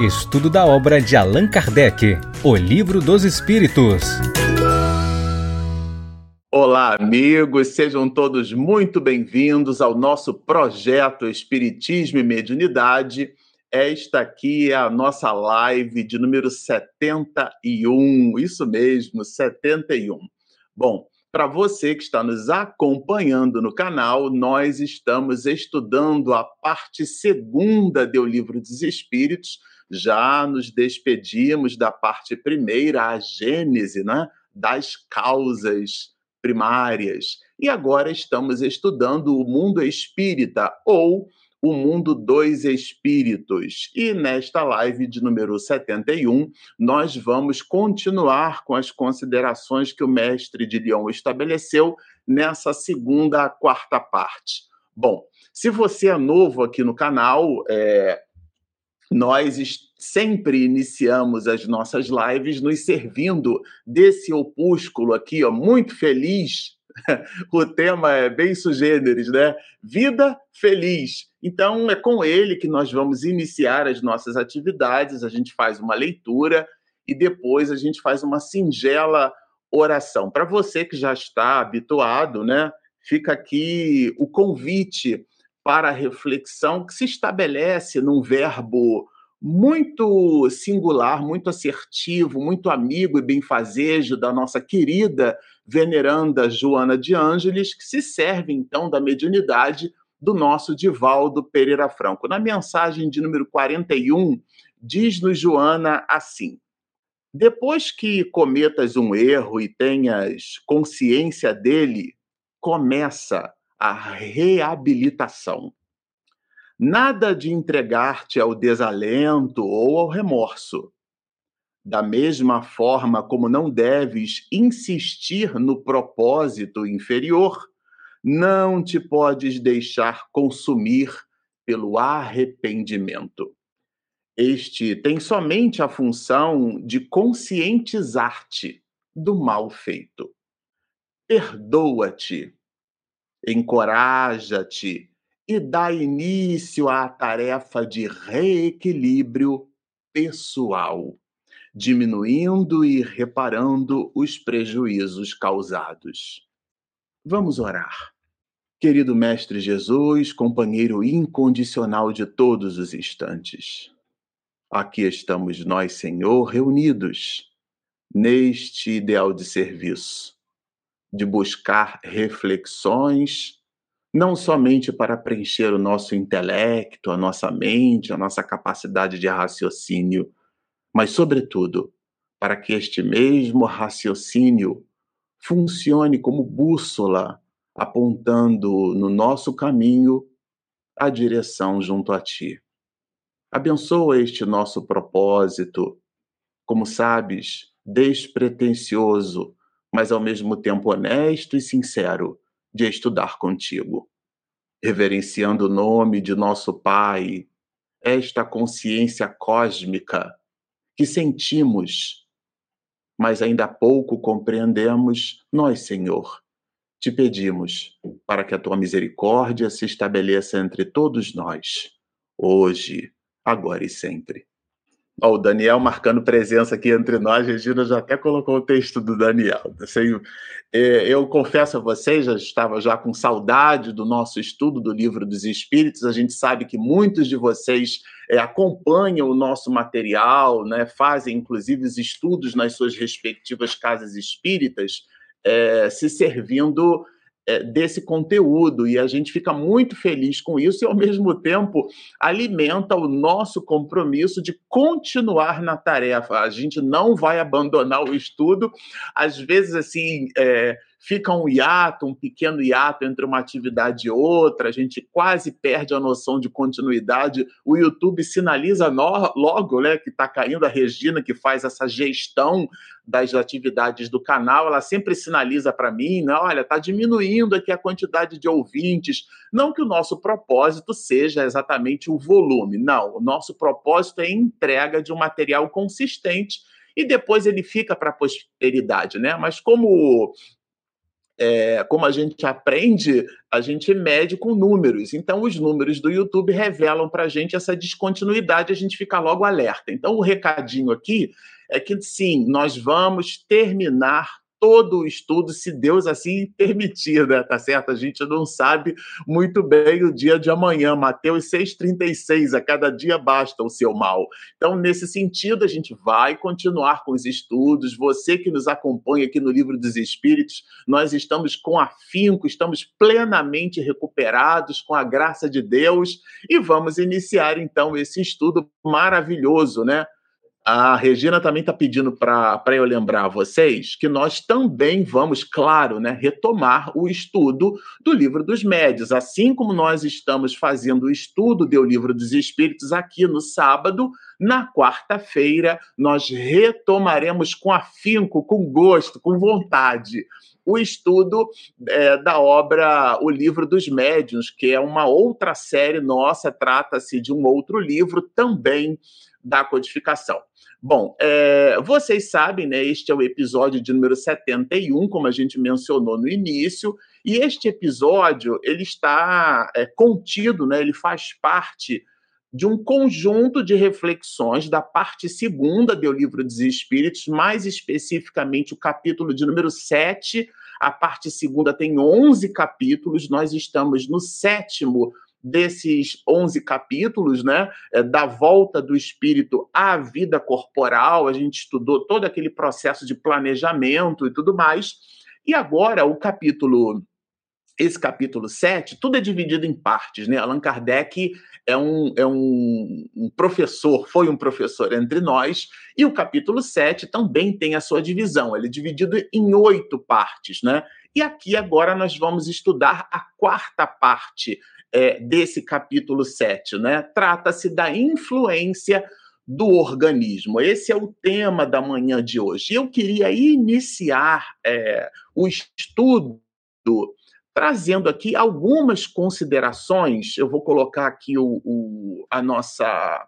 Estudo da obra de Allan Kardec, O Livro dos Espíritos. Olá, amigos, sejam todos muito bem-vindos ao nosso projeto Espiritismo e Mediunidade. Esta aqui é a nossa live de número 71, isso mesmo, 71. Bom, para você que está nos acompanhando no canal, nós estamos estudando a parte segunda do Livro dos Espíritos. Já nos despedimos da parte primeira, a gênese, né, das causas primárias. E agora estamos estudando o mundo espírita ou o Mundo dos Espíritos. E nesta live de número 71, nós vamos continuar com as considerações que o mestre de Lyon estabeleceu nessa segunda quarta parte. Bom, se você é novo aqui no canal, é, nós sempre iniciamos as nossas lives nos servindo desse opúsculo aqui, ó, muito feliz. o tema é bem sugêneres, né? Vida feliz. Então, é com ele que nós vamos iniciar as nossas atividades. A gente faz uma leitura e depois a gente faz uma singela oração. Para você que já está habituado, né? Fica aqui o convite para a reflexão que se estabelece num verbo muito singular, muito assertivo, muito amigo e benfazejo da nossa querida veneranda Joana de Ângeles, que se serve então da mediunidade do nosso Divaldo Pereira Franco. Na mensagem de número 41, diz-nos Joana assim: Depois que cometas um erro e tenhas consciência dele, começa a reabilitação. Nada de entregar-te ao desalento ou ao remorso. Da mesma forma como não deves insistir no propósito inferior, não te podes deixar consumir pelo arrependimento. Este tem somente a função de conscientizar-te do mal feito. Perdoa-te, encoraja-te e dá início à tarefa de reequilíbrio pessoal, diminuindo e reparando os prejuízos causados. Vamos orar. Querido Mestre Jesus, companheiro incondicional de todos os instantes, aqui estamos nós, Senhor, reunidos neste ideal de serviço, de buscar reflexões, não somente para preencher o nosso intelecto, a nossa mente, a nossa capacidade de raciocínio, mas, sobretudo, para que este mesmo raciocínio funcione como bússola apontando no nosso caminho a direção junto a ti. Abençoa este nosso propósito, como sabes, despretensioso, mas ao mesmo tempo honesto e sincero, de estudar contigo. Reverenciando o nome de nosso Pai, esta consciência cósmica que sentimos, mas ainda pouco compreendemos, nós, Senhor, te pedimos para que a tua misericórdia se estabeleça entre todos nós, hoje, agora e sempre. O Daniel marcando presença aqui entre nós, Regina já até colocou o texto do Daniel. Assim, eu confesso a vocês, já estava já com saudade do nosso estudo do Livro dos Espíritos. A gente sabe que muitos de vocês é, acompanham o nosso material, né, fazem inclusive os estudos nas suas respectivas casas espíritas é, se servindo desse conteúdo e a gente fica muito feliz com isso e ao mesmo tempo alimenta o nosso compromisso de continuar na tarefa. A gente não vai abandonar o estudo. Às vezes assim é, fica um hiato, um pequeno hiato entre uma atividade e outra, a gente quase perde a noção de continuidade. O YouTube sinaliza no, logo né, que está caindo a Regina, que faz essa gestão das atividades do canal, ela sempre sinaliza para mim, né, olha, está diminuindo aqui a quantidade de ouvintes. Não que o nosso propósito seja exatamente o volume, não. O nosso propósito é a entrega de um material consistente e depois ele fica para a posteridade, né? Mas como é, como a gente aprende, a gente mede com números. Então, os números do YouTube revelam para a gente essa descontinuidade, a gente fica logo alerta. Então, o recadinho aqui é que sim, nós vamos terminar todo o estudo, se Deus assim permitir, né? Tá certo? A gente não sabe muito bem o dia de amanhã. Mateus 6,36, a cada dia basta o seu mal. Então, nesse sentido, a gente vai continuar com os estudos. Você que nos acompanha aqui no Livro dos Espíritos, nós estamos com afinco, estamos plenamente recuperados com a graça de Deus e vamos iniciar então esse estudo maravilhoso, né? A Regina também está pedindo para eu lembrar a vocês que nós também vamos, claro, né, retomar o estudo do Livro dos Médios. Assim como nós estamos fazendo o estudo do Livro dos Espíritos aqui no sábado, na quarta-feira nós retomaremos com afinco, com gosto, com vontade o estudo é, da obra O Livro dos Médiuns, que é uma outra série nossa, trata-se de um outro livro também da codificação. Bom, é, vocês sabem, né? Este é o episódio de número 71, como a gente mencionou no início, e este episódio ele está é, contido, né? Ele faz parte de um conjunto de reflexões da parte segunda do Livro dos Espíritos, mais especificamente o capítulo de número 7. A parte segunda tem 11 capítulos, nós estamos no sétimo desses 11 capítulos, né, é, da volta do espírito à vida corporal, a gente estudou todo aquele processo de planejamento e tudo mais. E agora o capítulo esse capítulo 7, tudo é dividido em partes, né? Allan Kardec é um, é um, um, professor, foi um professor entre nós, e o capítulo 7 também tem a sua divisão, ele é dividido em oito partes, né? E aqui agora nós vamos estudar a quarta parte é, desse capítulo 7, né? Trata-se da influência do organismo. Esse é o tema da manhã de hoje. Eu queria iniciar é, o estudo trazendo aqui algumas considerações. Eu vou colocar aqui o, o, a nossa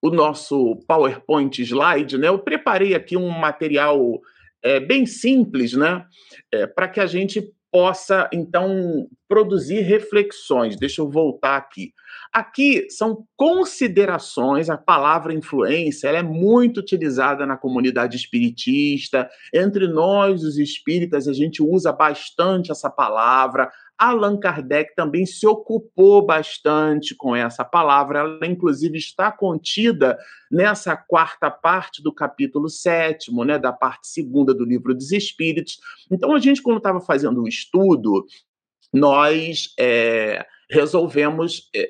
o nosso PowerPoint slide, né? Eu preparei aqui um material é, bem simples, né? É, para que a gente possa, então, produzir reflexões. Deixa eu voltar aqui. Aqui são considerações, a palavra influência, ela é muito utilizada na comunidade espiritista. Entre nós, os espíritas, a gente usa bastante essa palavra. Allan Kardec também se ocupou bastante com essa palavra, ela inclusive está contida nessa quarta parte do capítulo sétimo, né, da parte segunda do livro dos Espíritos. Então, a gente, quando estava fazendo o estudo, nós é, resolvemos é,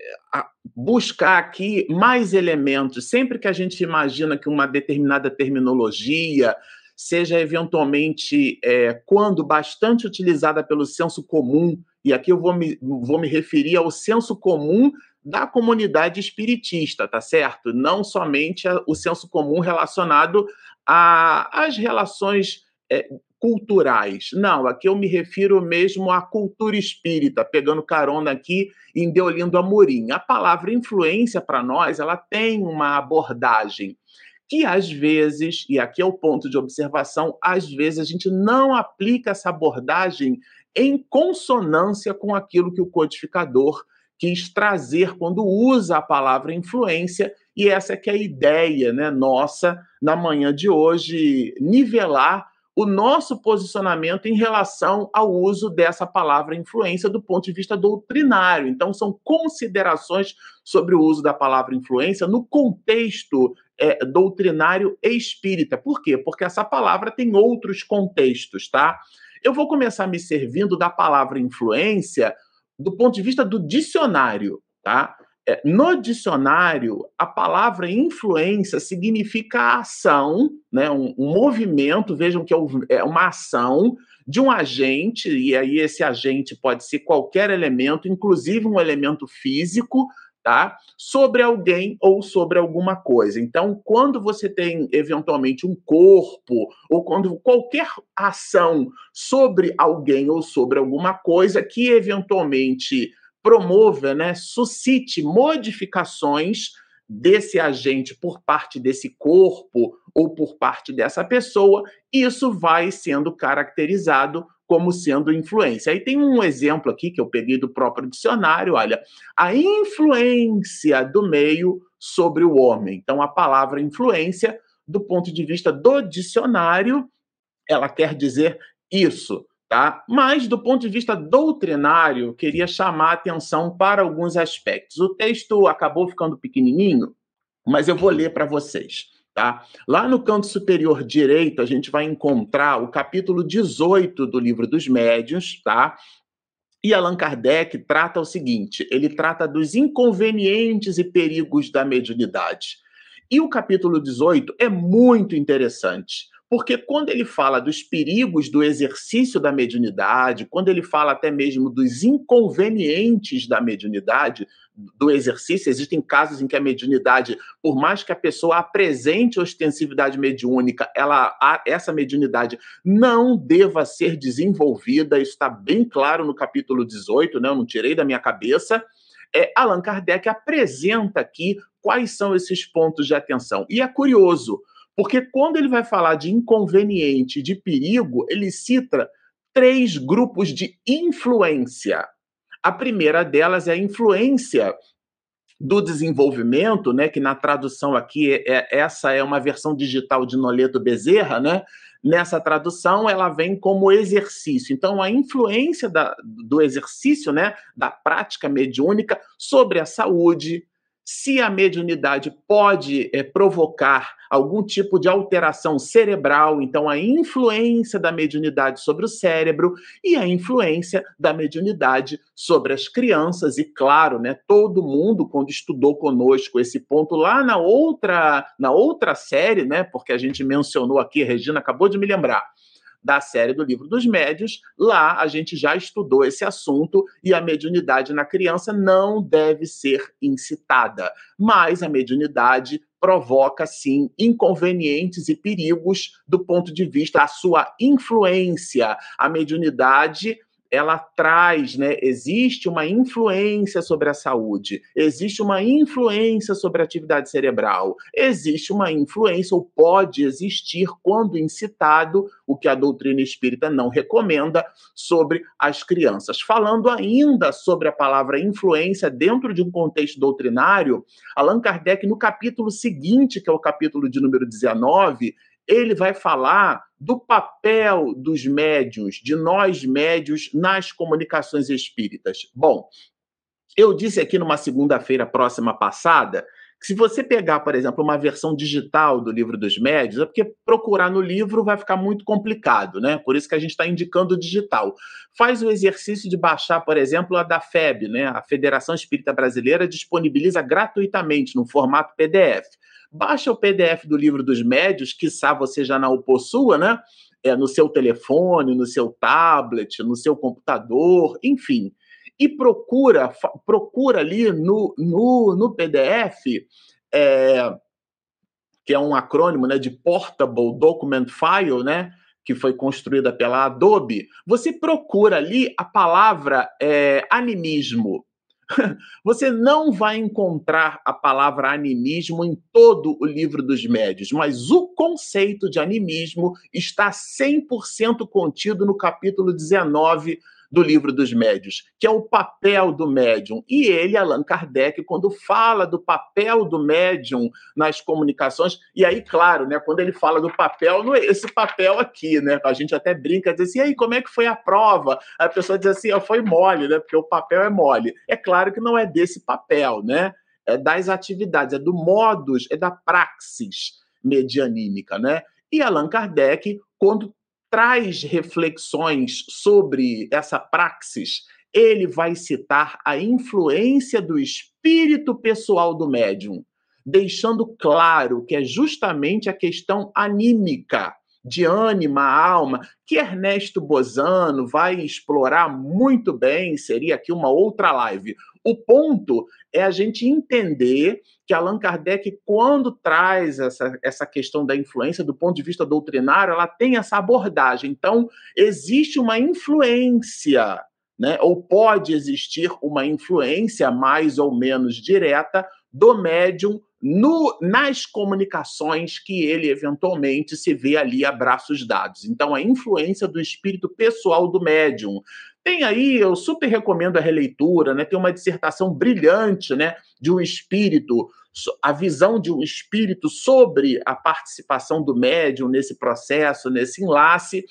buscar aqui mais elementos. Sempre que a gente imagina que uma determinada terminologia seja eventualmente, é, quando bastante utilizada pelo senso comum, e aqui eu vou me, vou me referir ao senso comum da comunidade espiritista, tá certo? Não somente o senso comum relacionado às relações é, culturais. Não, aqui eu me refiro mesmo à cultura espírita, pegando carona aqui em Deolindo Amorim. A palavra influência para nós, ela tem uma abordagem que às vezes, e aqui é o ponto de observação, às vezes a gente não aplica essa abordagem em consonância com aquilo que o codificador quis trazer quando usa a palavra influência, e essa é que é a ideia né, nossa na manhã de hoje, nivelar o nosso posicionamento em relação ao uso dessa palavra influência do ponto de vista doutrinário. Então, são considerações sobre o uso da palavra influência no contexto é, doutrinário e espírita. Por quê? Porque essa palavra tem outros contextos, tá? Eu vou começar me servindo da palavra influência do ponto de vista do dicionário, tá? É, no dicionário, a palavra influência significa ação, né? um, um movimento, vejam que é, é uma ação de um agente, e aí esse agente pode ser qualquer elemento, inclusive um elemento físico, tá? Sobre alguém ou sobre alguma coisa. Então, quando você tem eventualmente um corpo ou quando qualquer ação sobre alguém ou sobre alguma coisa que eventualmente promova, né, suscite modificações desse agente por parte desse corpo ou por parte dessa pessoa, isso vai sendo caracterizado como sendo influência. Aí tem um exemplo aqui que eu peguei do próprio dicionário, olha, a influência do meio sobre o homem. Então, a palavra influência, do ponto de vista do dicionário, ela quer dizer isso, tá? Mas, do ponto de vista doutrinário, queria chamar a atenção para alguns aspectos. O texto acabou ficando pequenininho, mas eu vou ler para vocês. Tá? Lá no canto superior direito, a gente vai encontrar o capítulo 18 do livro dos médiuns, tá? E Allan Kardec trata o seguinte: ele trata dos inconvenientes e perigos da mediunidade. E o capítulo 18 é muito interessante, porque quando ele fala dos perigos do exercício da mediunidade, quando ele fala até mesmo dos inconvenientes da mediunidade, do exercício, existem casos em que a mediunidade, por mais que a pessoa apresente ostensividade mediúnica, ela, essa mediunidade não deva ser desenvolvida, isso está bem claro no capítulo 18, né? eu não tirei da minha cabeça. É, Allan Kardec apresenta aqui quais são esses pontos de atenção. E é curioso, porque quando ele vai falar de inconveniente, de perigo, ele cita três grupos de influência. A primeira delas é a influência do desenvolvimento, né, que na tradução aqui é, é, essa é uma versão digital de Noleto Bezerra, né? Nessa tradução ela vem como exercício. Então a influência da, do exercício, né, da prática mediúnica sobre a saúde, se a mediunidade pode é, provocar algum tipo de alteração cerebral, então a influência da mediunidade sobre o cérebro e a influência da mediunidade sobre as crianças. E claro, né, todo mundo quando estudou conosco esse ponto lá na outra na outra série, né, porque a gente mencionou aqui, a Regina acabou de me lembrar da série do Livro dos Médios. Lá a gente já estudou esse assunto e a mediunidade na criança não deve ser incitada, mas a mediunidade provoca sim inconvenientes e perigos do ponto de vista da sua influência. A mediunidade ela traz, né? Existe uma influência sobre a saúde, existe uma influência sobre a atividade cerebral, existe uma influência, ou pode existir, quando incitado, o que a doutrina espírita não recomenda, sobre as crianças. Falando ainda sobre a palavra influência dentro de um contexto doutrinário, Allan Kardec, no capítulo seguinte, que é o capítulo de número 19, ele vai falar do papel dos médios, de nós médios, nas comunicações espíritas. Bom, eu disse aqui numa segunda-feira próxima passada que se você pegar, por exemplo, uma versão digital do livro dos médios, é porque procurar no livro vai ficar muito complicado, né? Por isso que a gente está indicando o digital. Faz o exercício de baixar, por exemplo, a da FEB, né? A Federação Espírita Brasileira disponibiliza gratuitamente no formato PDF. Baixa o PDF do livro dos médios, quiçá você já não o possua, né? É, no seu telefone, no seu tablet, no seu computador, enfim. E procura, procura ali no, no, no PDF, é, que é um acrônimo né, de Portable Document File, né? que foi construída pela Adobe, você procura ali a palavra é, animismo. Você não vai encontrar a palavra animismo em todo o livro dos médios, mas o conceito de animismo está 100% contido no capítulo 19 do livro dos médios, que é o papel do médium. E ele, Allan Kardec, quando fala do papel do médium nas comunicações, e aí, claro, né, quando ele fala do papel, não é esse papel aqui, né? A gente até brinca, diz assim, e aí, como é que foi a prova? A pessoa diz assim, oh, foi mole, né? Porque o papel é mole. É claro que não é desse papel, né? É das atividades, é do modus, é da praxis medianímica, né? E Allan Kardec, quando traz reflexões sobre essa praxis, ele vai citar a influência do espírito pessoal do médium, deixando claro que é justamente a questão anímica, de ânima, alma, que Ernesto Bozano vai explorar muito bem, seria aqui uma outra live. O ponto é a gente entender que Allan Kardec, quando traz essa, essa questão da influência do ponto de vista doutrinário, ela tem essa abordagem. Então, existe uma influência, né? ou pode existir uma influência mais ou menos direta do médium no, nas comunicações que ele eventualmente se vê ali a braços dados. Então, a influência do espírito pessoal do médium. Tem aí, eu super recomendo a releitura, né? Tem uma dissertação brilhante, né, de um espírito, a visão de um espírito sobre a participação do médium nesse processo, nesse enlace.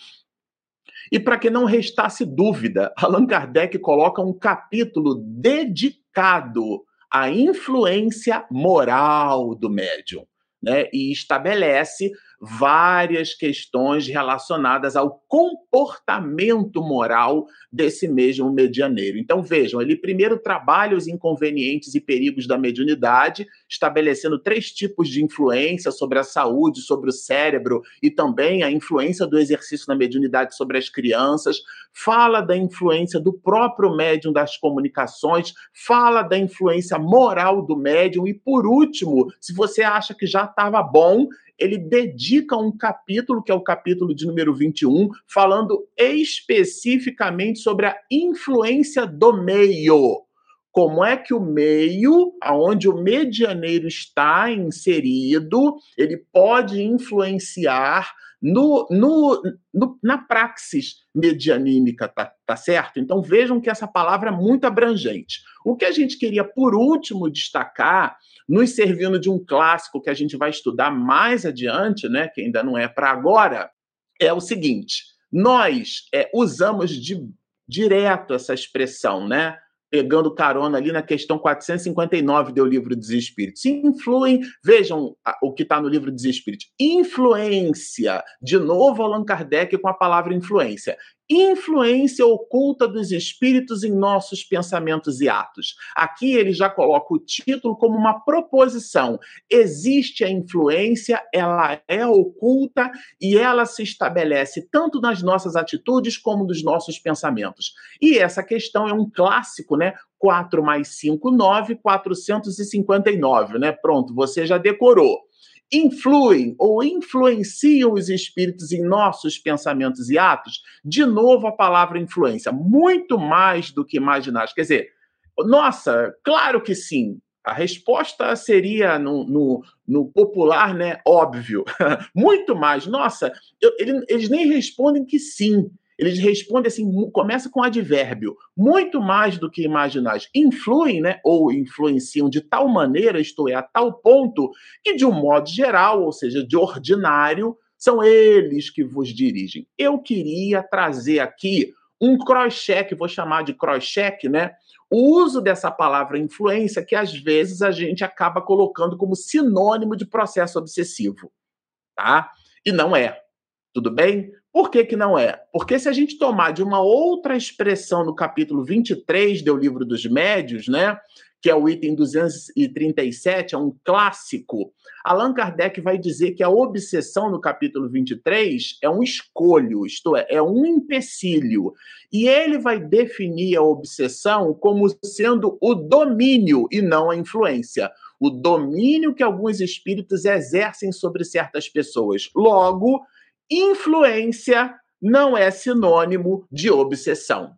E para que não restasse dúvida, Allan Kardec coloca um capítulo dedicado à influência moral do médium, né? E estabelece várias questões relacionadas ao comportamento moral desse mesmo medianeiro. Então, vejam, ele primeiro trabalha os inconvenientes e perigos da mediunidade, estabelecendo três tipos de influência sobre a saúde, sobre o cérebro e também a influência do exercício da mediunidade sobre as crianças, fala da influência do próprio médium das comunicações, fala da influência moral do médium e, por último, se você acha que já estava bom, ele dedica um capítulo, que é o capítulo de número 21, falando especificamente sobre a influência do meio. Como é que o meio, aonde o medianeiro está inserido, ele pode influenciar no, no, no, na praxis medianímica, tá, tá certo? Então vejam que essa palavra é muito abrangente. O que a gente queria, por último, destacar, nos servindo de um clássico que a gente vai estudar mais adiante, né, que ainda não é para agora, é o seguinte: nós é, usamos de, direto essa expressão, né? Pegando carona ali na questão 459 do livro dos Espíritos. Influem, vejam o que está no livro dos Espíritos. Influência, de novo Allan Kardec com a palavra influência influência oculta dos espíritos em nossos pensamentos e atos. Aqui ele já coloca o título como uma proposição. Existe a influência, ela é oculta e ela se estabelece tanto nas nossas atitudes como nos nossos pensamentos. E essa questão é um clássico, né? 4 mais 5, 9, 459, né? Pronto, você já decorou influem ou influenciam os espíritos em nossos pensamentos e atos? De novo, a palavra influência, muito mais do que imaginar. Quer dizer, nossa, claro que sim. A resposta seria no, no, no popular, né? Óbvio. muito mais. Nossa, eu, eles nem respondem que sim. Eles respondem assim, começa com advérbio, muito mais do que imaginais. Influem, né, ou influenciam de tal maneira, isto é, a tal ponto, que de um modo geral, ou seja, de ordinário, são eles que vos dirigem. Eu queria trazer aqui um cross-check, vou chamar de cross-check, né? O uso dessa palavra influência que às vezes a gente acaba colocando como sinônimo de processo obsessivo, tá? E não é. Tudo bem? Por que, que não é? Porque se a gente tomar de uma outra expressão no capítulo 23 do Livro dos Médios, né? Que é o item 237, é um clássico. Allan Kardec vai dizer que a obsessão no capítulo 23 é um escolho, isto é, é um empecilho. E ele vai definir a obsessão como sendo o domínio e não a influência o domínio que alguns espíritos exercem sobre certas pessoas. Logo, Influência não é sinônimo de obsessão.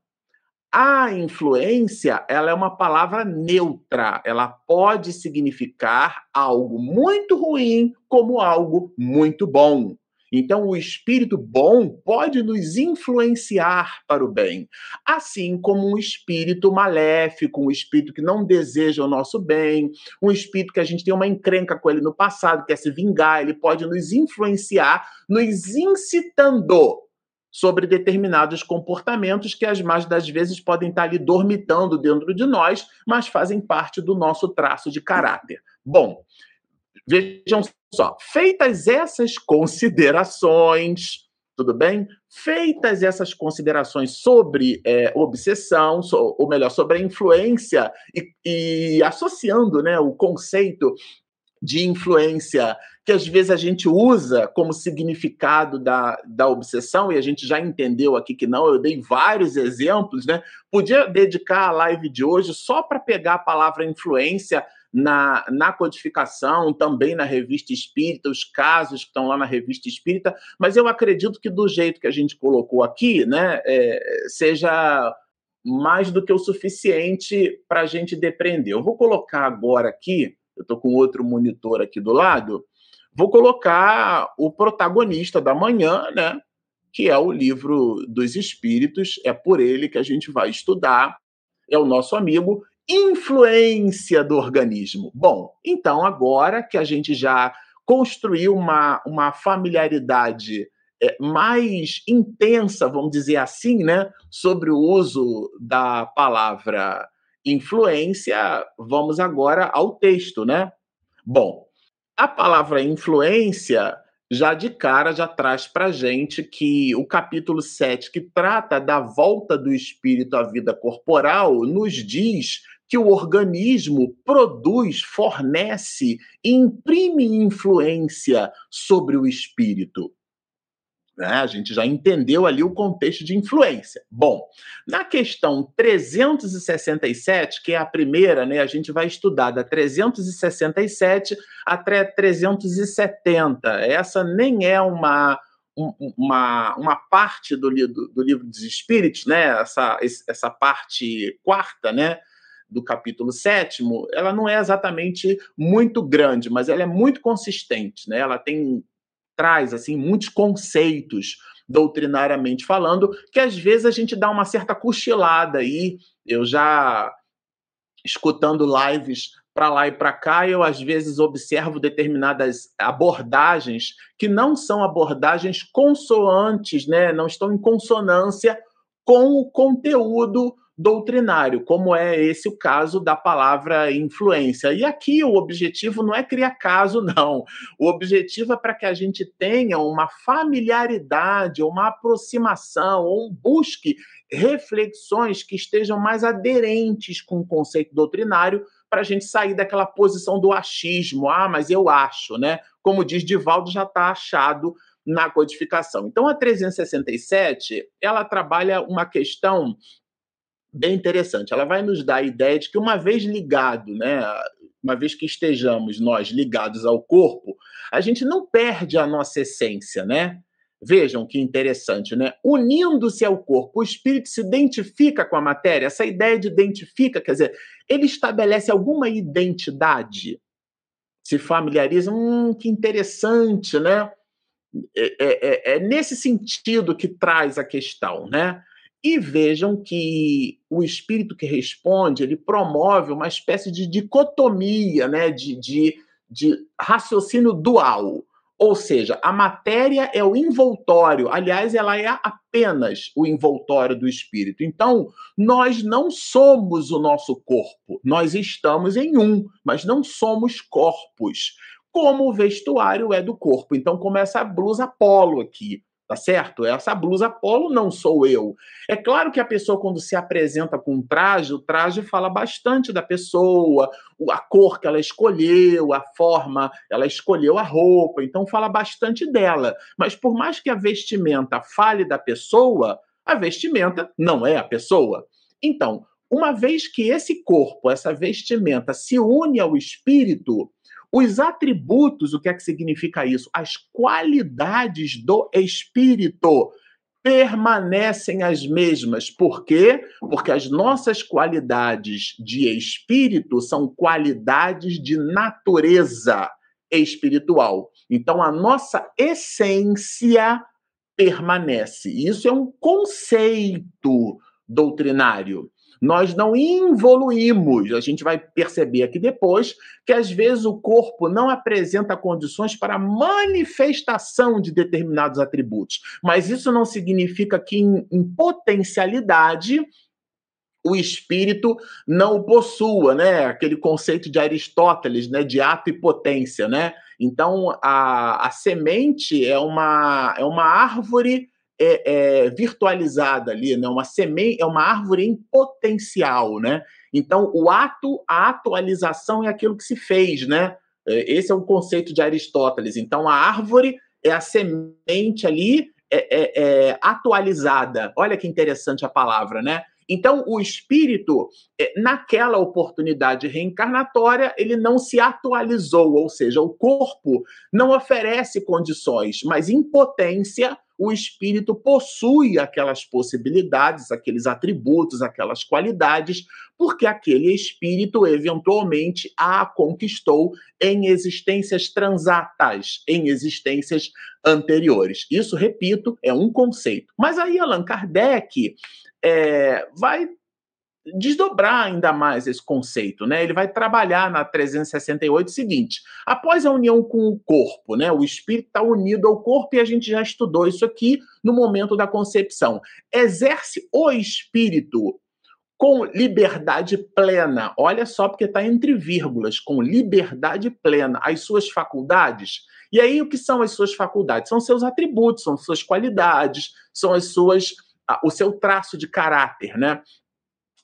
A influência, ela é uma palavra neutra, ela pode significar algo muito ruim como algo muito bom. Então, o espírito bom pode nos influenciar para o bem, assim como um espírito maléfico, um espírito que não deseja o nosso bem, um espírito que a gente tem uma encrenca com ele no passado, quer se vingar, ele pode nos influenciar, nos incitando sobre determinados comportamentos que as mais das vezes podem estar ali dormitando dentro de nós, mas fazem parte do nosso traço de caráter. Bom, Vejam só, feitas essas considerações, tudo bem? Feitas essas considerações sobre é, obsessão, so, ou melhor, sobre a influência e, e associando né, o conceito de influência que às vezes a gente usa como significado da, da obsessão, e a gente já entendeu aqui que não, eu dei vários exemplos, né? Podia dedicar a live de hoje só para pegar a palavra influência na, na codificação, também na revista espírita, os casos que estão lá na revista espírita, mas eu acredito que do jeito que a gente colocou aqui, né, é, seja mais do que o suficiente para a gente depreender. Eu vou colocar agora aqui, eu estou com outro monitor aqui do lado, vou colocar o protagonista da manhã, né? Que é o livro dos Espíritos, é por ele que a gente vai estudar, é o nosso amigo Influência do Organismo. Bom, então agora que a gente já construiu uma, uma familiaridade é, mais intensa, vamos dizer assim, né, sobre o uso da palavra influência, vamos agora ao texto, né? Bom, a palavra influência já de cara já traz para gente que o capítulo 7, que trata da volta do espírito à vida corporal, nos diz que o organismo produz, fornece, imprime influência sobre o espírito. Né? A gente já entendeu ali o contexto de influência. Bom, na questão 367, que é a primeira, né, a gente vai estudar da 367 até 370. Essa nem é uma uma, uma parte do, do, do livro dos Espíritos, né? Essa, essa parte quarta, né? Do capítulo sétimo, ela não é exatamente muito grande, mas ela é muito consistente, né? Ela tem traz assim muitos conceitos doutrinariamente falando, que às vezes a gente dá uma certa cochilada aí. Eu já escutando lives para lá e para cá, eu às vezes observo determinadas abordagens que não são abordagens consoantes, né? Não estão em consonância com o conteúdo doutrinário, como é esse o caso da palavra influência. E aqui o objetivo não é criar caso, não. O objetivo é para que a gente tenha uma familiaridade, uma aproximação, ou busque reflexões que estejam mais aderentes com o conceito doutrinário para a gente sair daquela posição do achismo. Ah, mas eu acho, né? Como diz Divaldo, já está achado na codificação. Então, a 367, ela trabalha uma questão bem interessante. Ela vai nos dar a ideia de que uma vez ligado, né, uma vez que estejamos nós ligados ao corpo, a gente não perde a nossa essência, né? Vejam que interessante, né? Unindo-se ao corpo, o espírito se identifica com a matéria. Essa ideia de identifica, quer dizer, ele estabelece alguma identidade, se familiariza. Hum, que interessante, né? É, é, é, é nesse sentido que traz a questão, né? E vejam que o espírito que responde, ele promove uma espécie de dicotomia, né, de, de, de raciocínio dual. Ou seja, a matéria é o envoltório, aliás, ela é apenas o envoltório do espírito. Então, nós não somos o nosso corpo, nós estamos em um, mas não somos corpos, como o vestuário é do corpo. Então, começa a blusa polo aqui tá certo? Essa blusa polo não sou eu. É claro que a pessoa, quando se apresenta com um traje, o traje fala bastante da pessoa, a cor que ela escolheu, a forma, ela escolheu a roupa, então fala bastante dela. Mas por mais que a vestimenta fale da pessoa, a vestimenta não é a pessoa. Então, uma vez que esse corpo, essa vestimenta se une ao espírito, os atributos, o que é que significa isso? As qualidades do espírito permanecem as mesmas. Por quê? Porque as nossas qualidades de espírito são qualidades de natureza espiritual. Então a nossa essência permanece. Isso é um conceito doutrinário nós não evoluímos. A gente vai perceber aqui depois que às vezes o corpo não apresenta condições para manifestação de determinados atributos, mas isso não significa que em, em potencialidade o espírito não o possua, né? Aquele conceito de Aristóteles, né? De ato e potência, né? Então a, a semente é uma, é uma árvore é, é, virtualizada ali, né? Uma semente, é uma árvore em potencial, né? Então, o ato, a atualização é aquilo que se fez, né? É, esse é o conceito de Aristóteles. Então, a árvore é a semente ali é, é, é atualizada. Olha que interessante a palavra, né? Então, o espírito, é, naquela oportunidade reencarnatória, ele não se atualizou, ou seja, o corpo não oferece condições, mas em potência, o espírito possui aquelas possibilidades, aqueles atributos, aquelas qualidades, porque aquele espírito eventualmente a conquistou em existências transatas, em existências anteriores. Isso, repito, é um conceito. Mas aí Allan Kardec é, vai desdobrar ainda mais esse conceito, né? Ele vai trabalhar na 368 o seguinte: após a união com o corpo, né? O espírito está unido ao corpo e a gente já estudou isso aqui no momento da concepção. Exerce o espírito com liberdade plena. Olha só, porque está entre vírgulas, com liberdade plena, as suas faculdades. E aí, o que são as suas faculdades? São seus atributos, são suas qualidades, são as suas o seu traço de caráter, né?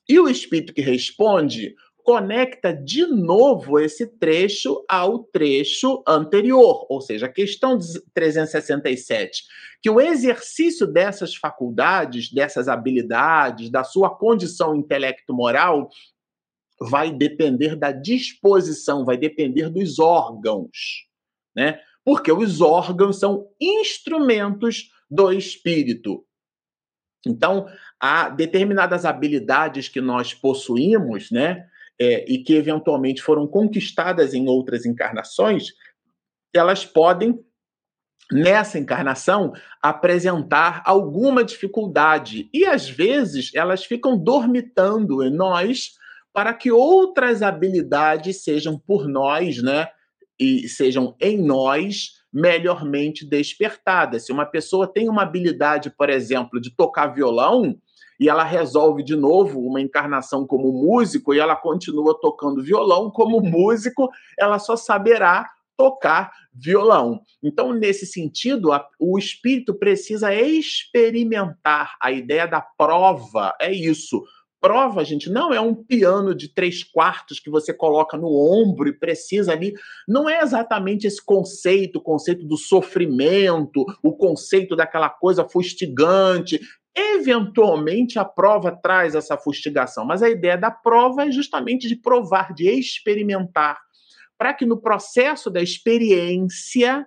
E o espírito que responde conecta de novo esse trecho ao trecho anterior, ou seja, a questão 367, que o exercício dessas faculdades, dessas habilidades, da sua condição intelecto-moral vai depender da disposição, vai depender dos órgãos, né? Porque os órgãos são instrumentos do espírito. Então, há determinadas habilidades que nós possuímos, né, é, e que eventualmente foram conquistadas em outras encarnações, elas podem nessa encarnação apresentar alguma dificuldade. E às vezes elas ficam dormitando em nós para que outras habilidades sejam por nós, né, e sejam em nós melhormente despertadas. Se uma pessoa tem uma habilidade, por exemplo, de tocar violão, e ela resolve de novo uma encarnação como músico e ela continua tocando violão como músico, ela só saberá tocar violão. Então, nesse sentido, a, o espírito precisa experimentar. A ideia da prova é isso prova, gente, não é um piano de três quartos que você coloca no ombro e precisa ali. Não é exatamente esse conceito, o conceito do sofrimento, o conceito daquela coisa fustigante. Eventualmente a prova traz essa fustigação, mas a ideia da prova é justamente de provar, de experimentar, para que no processo da experiência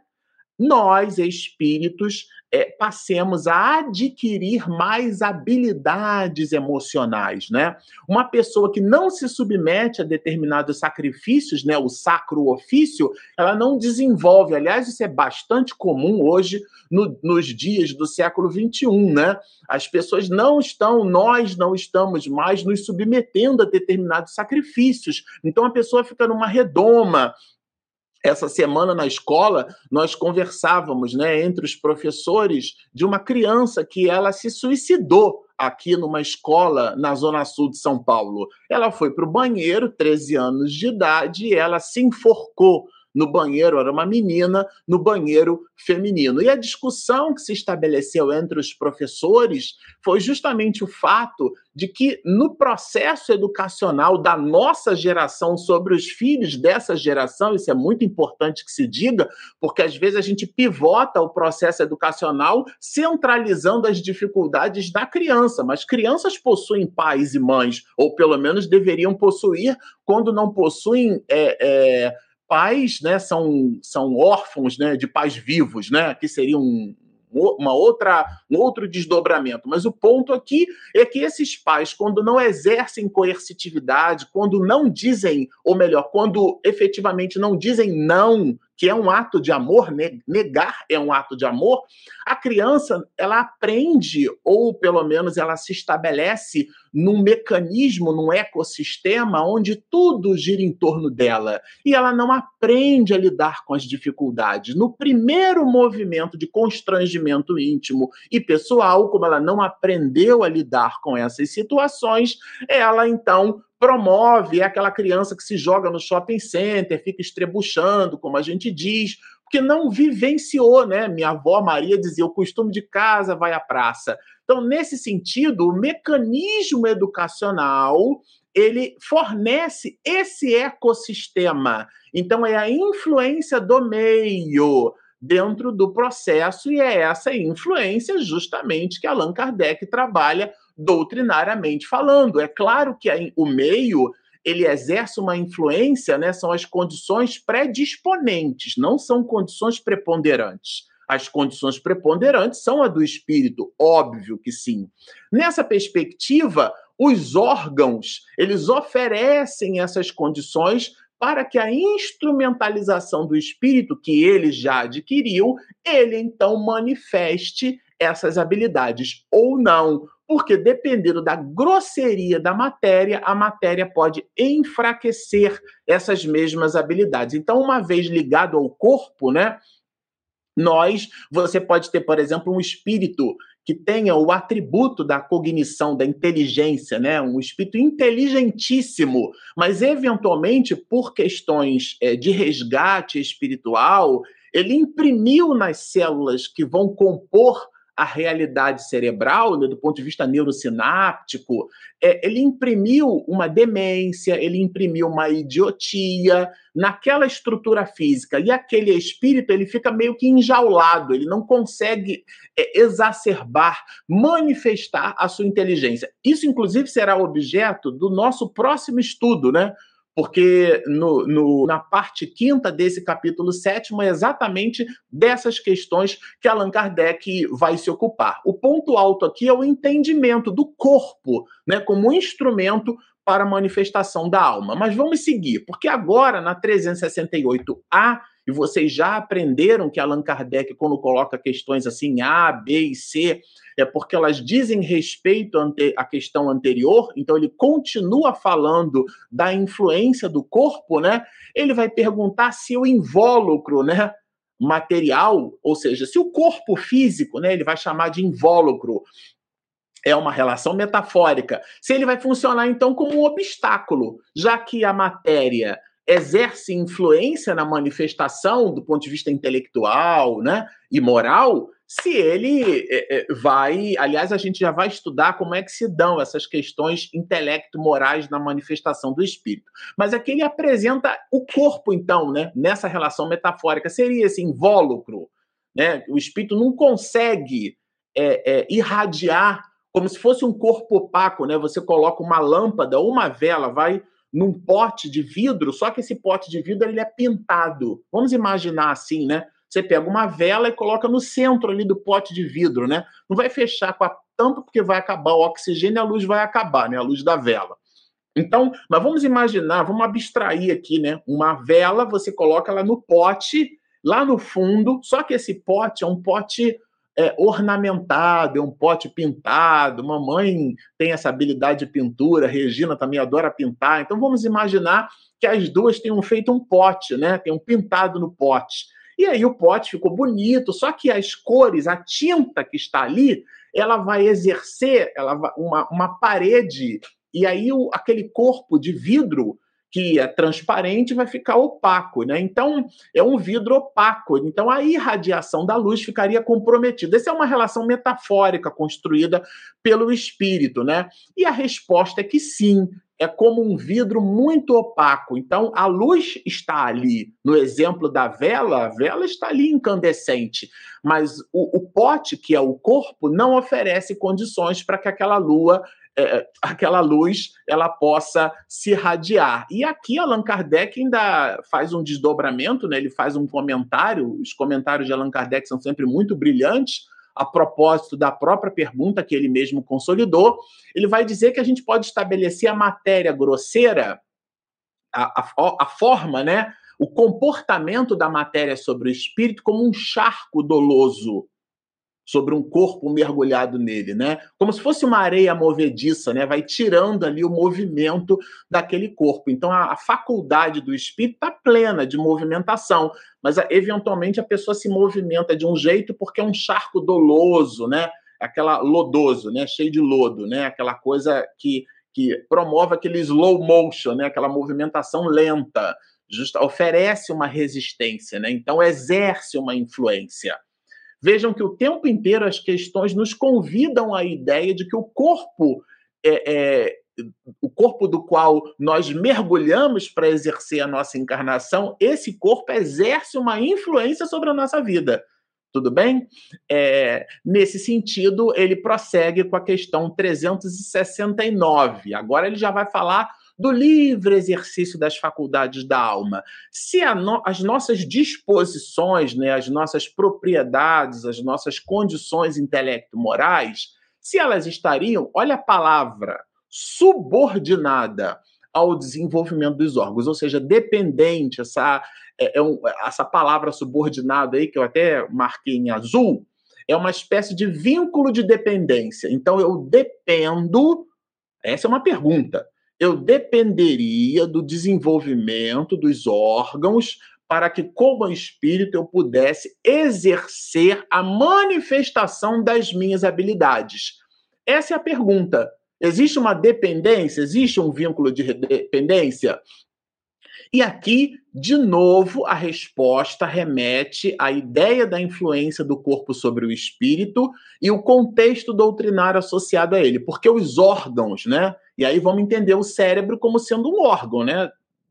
nós, espíritos, é, passemos a adquirir mais habilidades emocionais, né? Uma pessoa que não se submete a determinados sacrifícios, né, o sacro ofício, ela não desenvolve. Aliás, isso é bastante comum hoje no, nos dias do século XXI, né? As pessoas não estão, nós não estamos mais nos submetendo a determinados sacrifícios. Então a pessoa fica numa redoma, essa semana na escola nós conversávamos, né, entre os professores de uma criança que ela se suicidou aqui numa escola na zona sul de São Paulo. Ela foi para o banheiro, 13 anos de idade, e ela se enforcou no banheiro, era uma menina, no banheiro feminino. E a discussão que se estabeleceu entre os professores foi justamente o fato de que no processo educacional da nossa geração sobre os filhos dessa geração, isso é muito importante que se diga, porque às vezes a gente pivota o processo educacional centralizando as dificuldades da criança, mas crianças possuem pais e mães, ou pelo menos deveriam possuir, quando não possuem. É, é, pais, né, são, são órfãos, né, de pais vivos, né, que seria um, uma outra, um outro desdobramento. Mas o ponto aqui é que esses pais, quando não exercem coercitividade, quando não dizem, ou melhor, quando efetivamente não dizem não que é um ato de amor, negar é um ato de amor, a criança ela aprende, ou pelo menos ela se estabelece num mecanismo, num ecossistema onde tudo gira em torno dela. E ela não aprende a lidar com as dificuldades. No primeiro movimento de constrangimento íntimo e pessoal, como ela não aprendeu a lidar com essas situações, ela então promove, é aquela criança que se joga no shopping center, fica estrebuchando, como a gente diz, porque não vivenciou, né? Minha avó Maria dizia: o costume de casa vai à praça. Então, nesse sentido, o mecanismo educacional ele fornece esse ecossistema. Então, é a influência do meio dentro do processo, e é essa influência justamente que Allan Kardec trabalha doutrinariamente falando. É claro que o meio ele exerce uma influência, né, são as condições predisponentes, não são condições preponderantes. as condições preponderantes são a do espírito, óbvio que sim. Nessa perspectiva, os órgãos, eles oferecem essas condições para que a instrumentalização do espírito que ele já adquiriu, ele então manifeste essas habilidades ou não, porque dependendo da grosseria da matéria, a matéria pode enfraquecer essas mesmas habilidades. Então, uma vez ligado ao corpo, né, nós, você pode ter, por exemplo, um espírito que tenha o atributo da cognição, da inteligência, né? um espírito inteligentíssimo, mas eventualmente, por questões é, de resgate espiritual, ele imprimiu nas células que vão compor a realidade cerebral, né, do ponto de vista neurosináptico, é, ele imprimiu uma demência, ele imprimiu uma idiotia naquela estrutura física. E aquele espírito, ele fica meio que enjaulado, ele não consegue é, exacerbar, manifestar a sua inteligência. Isso, inclusive, será objeto do nosso próximo estudo, né? Porque no, no, na parte quinta desse capítulo sétimo é exatamente dessas questões que Allan Kardec vai se ocupar. O ponto alto aqui é o entendimento do corpo né, como instrumento para a manifestação da alma. Mas vamos seguir, porque agora na 368A, e vocês já aprenderam que Allan Kardec, quando coloca questões assim A, B e C, é porque elas dizem respeito à questão anterior, então ele continua falando da influência do corpo, né? Ele vai perguntar se o invólucro, né? material, ou seja, se o corpo físico, né, ele vai chamar de invólucro, é uma relação metafórica. Se ele vai funcionar então como um obstáculo, já que a matéria exerce influência na manifestação do ponto de vista intelectual, né, e moral, se ele é, é, vai. Aliás, a gente já vai estudar como é que se dão essas questões intelecto-morais na manifestação do espírito. Mas aqui ele apresenta o corpo, então, né, nessa relação metafórica. Seria esse invólucro. Né? O espírito não consegue é, é, irradiar como se fosse um corpo opaco, né? Você coloca uma lâmpada ou uma vela, vai num pote de vidro, só que esse pote de vidro ele é pintado. Vamos imaginar assim, né? Você pega uma vela e coloca no centro ali do pote de vidro, né? Não vai fechar com a tampa porque vai acabar o oxigênio e a luz vai acabar, né? A luz da vela. Então, mas vamos imaginar, vamos abstrair aqui, né? Uma vela, você coloca ela no pote, lá no fundo, só que esse pote é um pote é, ornamentado, é um pote pintado. Mamãe tem essa habilidade de pintura, Regina também adora pintar. Então vamos imaginar que as duas tenham feito um pote, né? Tem um pintado no pote. E aí o pote ficou bonito, só que as cores, a tinta que está ali, ela vai exercer ela vai, uma, uma parede, e aí o, aquele corpo de vidro que é transparente vai ficar opaco, né? Então é um vidro opaco. Então a irradiação da luz ficaria comprometida. Essa é uma relação metafórica construída pelo espírito, né? E a resposta é que sim, é como um vidro muito opaco. Então, a luz está ali. No exemplo da vela, a vela está ali incandescente. Mas o, o pote, que é o corpo, não oferece condições para que aquela lua. É, aquela luz ela possa se irradiar. E aqui Allan Kardec ainda faz um desdobramento, né? ele faz um comentário. Os comentários de Allan Kardec são sempre muito brilhantes a propósito da própria pergunta que ele mesmo consolidou, ele vai dizer que a gente pode estabelecer a matéria grosseira, a, a, a forma, né? O comportamento da matéria sobre o espírito como um charco doloso sobre um corpo mergulhado nele, né? Como se fosse uma areia movediça, né? Vai tirando ali o movimento daquele corpo. Então a, a faculdade do espírito está plena de movimentação, mas a, eventualmente a pessoa se movimenta de um jeito porque é um charco doloso, né? Aquela lodoso, né? Cheio de lodo, né? Aquela coisa que que promove aquele slow motion, né? Aquela movimentação lenta, oferece uma resistência, né? Então exerce uma influência. Vejam que o tempo inteiro as questões nos convidam à ideia de que o corpo é, é o corpo do qual nós mergulhamos para exercer a nossa encarnação, esse corpo exerce uma influência sobre a nossa vida. Tudo bem? É, nesse sentido, ele prossegue com a questão 369. Agora ele já vai falar do livre exercício das faculdades da alma. Se no, as nossas disposições, né, as nossas propriedades, as nossas condições intelecto-morais, se elas estariam, olha a palavra, subordinada ao desenvolvimento dos órgãos, ou seja, dependente, essa, é, é um, essa palavra subordinada aí, que eu até marquei em azul, é uma espécie de vínculo de dependência. Então, eu dependo, essa é uma pergunta, eu dependeria do desenvolvimento dos órgãos para que, como espírito, eu pudesse exercer a manifestação das minhas habilidades. Essa é a pergunta. Existe uma dependência? Existe um vínculo de dependência? E aqui, de novo, a resposta remete à ideia da influência do corpo sobre o espírito e o contexto doutrinário associado a ele, porque os órgãos, né? E aí vamos entender o cérebro como sendo um órgão, né?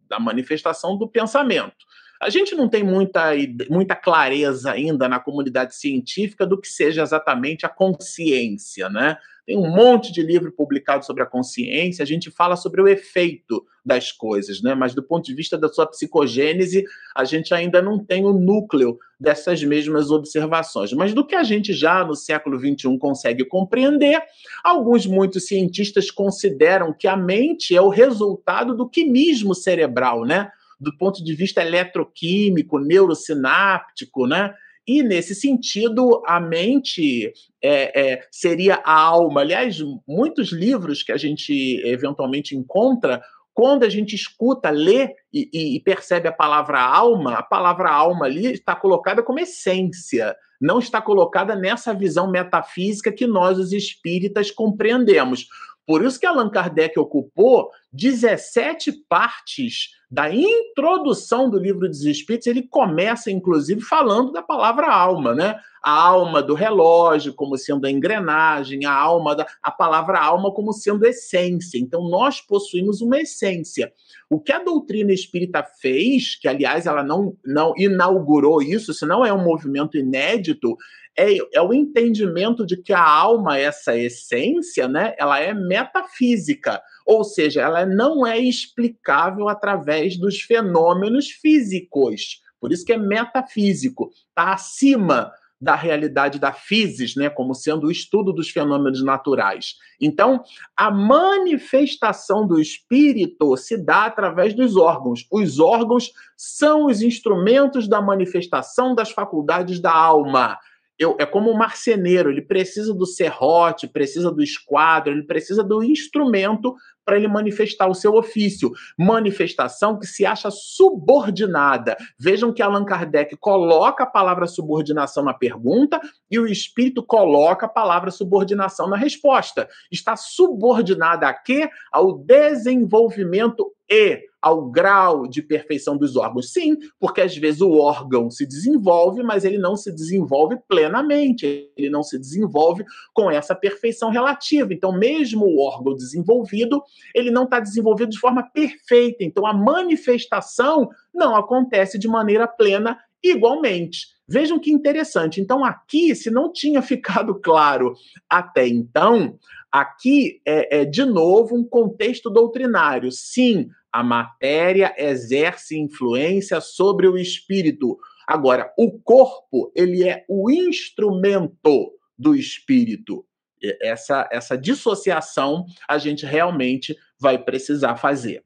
Da manifestação do pensamento. A gente não tem muita, muita clareza ainda na comunidade científica do que seja exatamente a consciência, né? Tem um monte de livro publicado sobre a consciência, a gente fala sobre o efeito das coisas, né? Mas do ponto de vista da sua psicogênese, a gente ainda não tem o núcleo dessas mesmas observações. Mas do que a gente já no século XXI consegue compreender, alguns muitos cientistas consideram que a mente é o resultado do quimismo cerebral, né? Do ponto de vista eletroquímico, neurosináptico, né? E, nesse sentido, a mente é, é, seria a alma. Aliás, muitos livros que a gente eventualmente encontra, quando a gente escuta, lê e, e percebe a palavra alma, a palavra alma ali está colocada como essência, não está colocada nessa visão metafísica que nós, os espíritas, compreendemos. Por isso que Allan Kardec ocupou 17 partes da introdução do livro dos Espíritos. Ele começa, inclusive, falando da palavra alma, né? A alma do relógio como sendo a engrenagem, a alma da a palavra alma como sendo essência. Então nós possuímos uma essência. O que a doutrina espírita fez, que aliás ela não, não inaugurou isso, se não é um movimento inédito, é, é o entendimento de que a alma, essa essência, né, ela é metafísica, ou seja, ela não é explicável através dos fenômenos físicos. Por isso que é metafísico, está acima da realidade da physis, né, como sendo o estudo dos fenômenos naturais. Então, a manifestação do espírito se dá através dos órgãos. Os órgãos são os instrumentos da manifestação das faculdades da alma eu, é como um marceneiro, ele precisa do serrote, precisa do esquadro, ele precisa do instrumento para ele manifestar o seu ofício. Manifestação que se acha subordinada. Vejam que Allan Kardec coloca a palavra subordinação na pergunta e o espírito coloca a palavra subordinação na resposta. Está subordinada a quê? Ao desenvolvimento e ao grau de perfeição dos órgãos? Sim, porque às vezes o órgão se desenvolve, mas ele não se desenvolve plenamente, ele não se desenvolve com essa perfeição relativa. Então, mesmo o órgão desenvolvido, ele não está desenvolvido de forma perfeita. Então, a manifestação não acontece de maneira plena igualmente. Vejam que interessante. Então, aqui, se não tinha ficado claro até então, aqui é, é de novo um contexto doutrinário. Sim, a matéria exerce influência sobre o espírito. Agora, o corpo, ele é o instrumento do espírito. Essa, essa dissociação a gente realmente vai precisar fazer.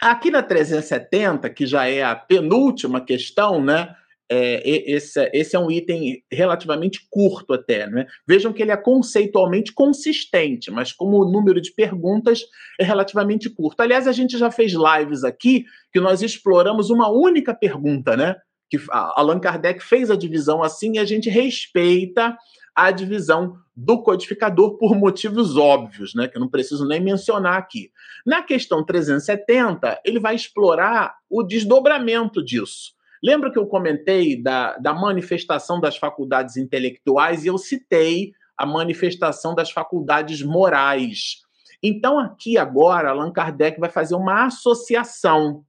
Aqui na 370, que já é a penúltima questão, né? é, esse, esse, é um item relativamente curto até. Né? Vejam que ele é conceitualmente consistente, mas como o número de perguntas é relativamente curto. Aliás, a gente já fez lives aqui que nós exploramos uma única pergunta, né? Que Allan Kardec fez a divisão assim e a gente respeita a divisão do codificador por motivos óbvios, né, que eu não preciso nem mencionar aqui. Na questão 370, ele vai explorar o desdobramento disso. Lembra que eu comentei da, da manifestação das faculdades intelectuais e eu citei a manifestação das faculdades morais. Então, aqui agora, Allan Kardec vai fazer uma associação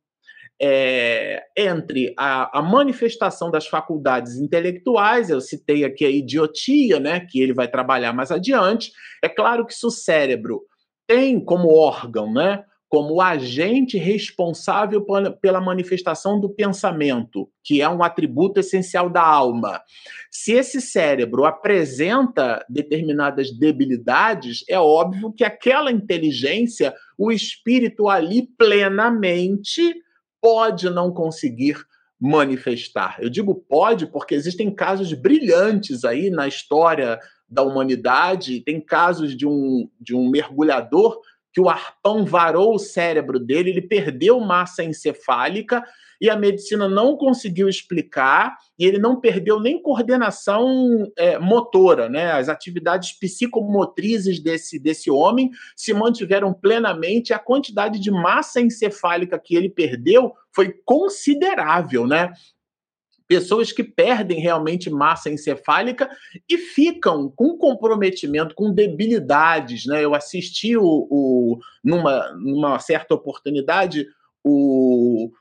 é, entre a, a, manifestação das faculdades intelectuais, eu citei aqui a idiotia, né, que ele vai trabalhar mais adiante. É claro que se o cérebro tem como órgão, né, como agente responsável pela manifestação do pensamento, que é um atributo essencial da alma. Se esse cérebro apresenta determinadas debilidades, é óbvio que aquela inteligência, o espírito ali plenamente pode não conseguir manifestar. Eu digo pode porque existem casos brilhantes aí na história da humanidade, tem casos de um, de um mergulhador que o arpão varou o cérebro dele, ele perdeu massa encefálica e a medicina não conseguiu explicar, e ele não perdeu nem coordenação é, motora, né? As atividades psicomotrizes desse, desse homem se mantiveram plenamente, a quantidade de massa encefálica que ele perdeu foi considerável, né? pessoas que perdem realmente massa encefálica e ficam com comprometimento, com debilidades. Né? Eu assisti o, o numa, numa certa oportunidade o,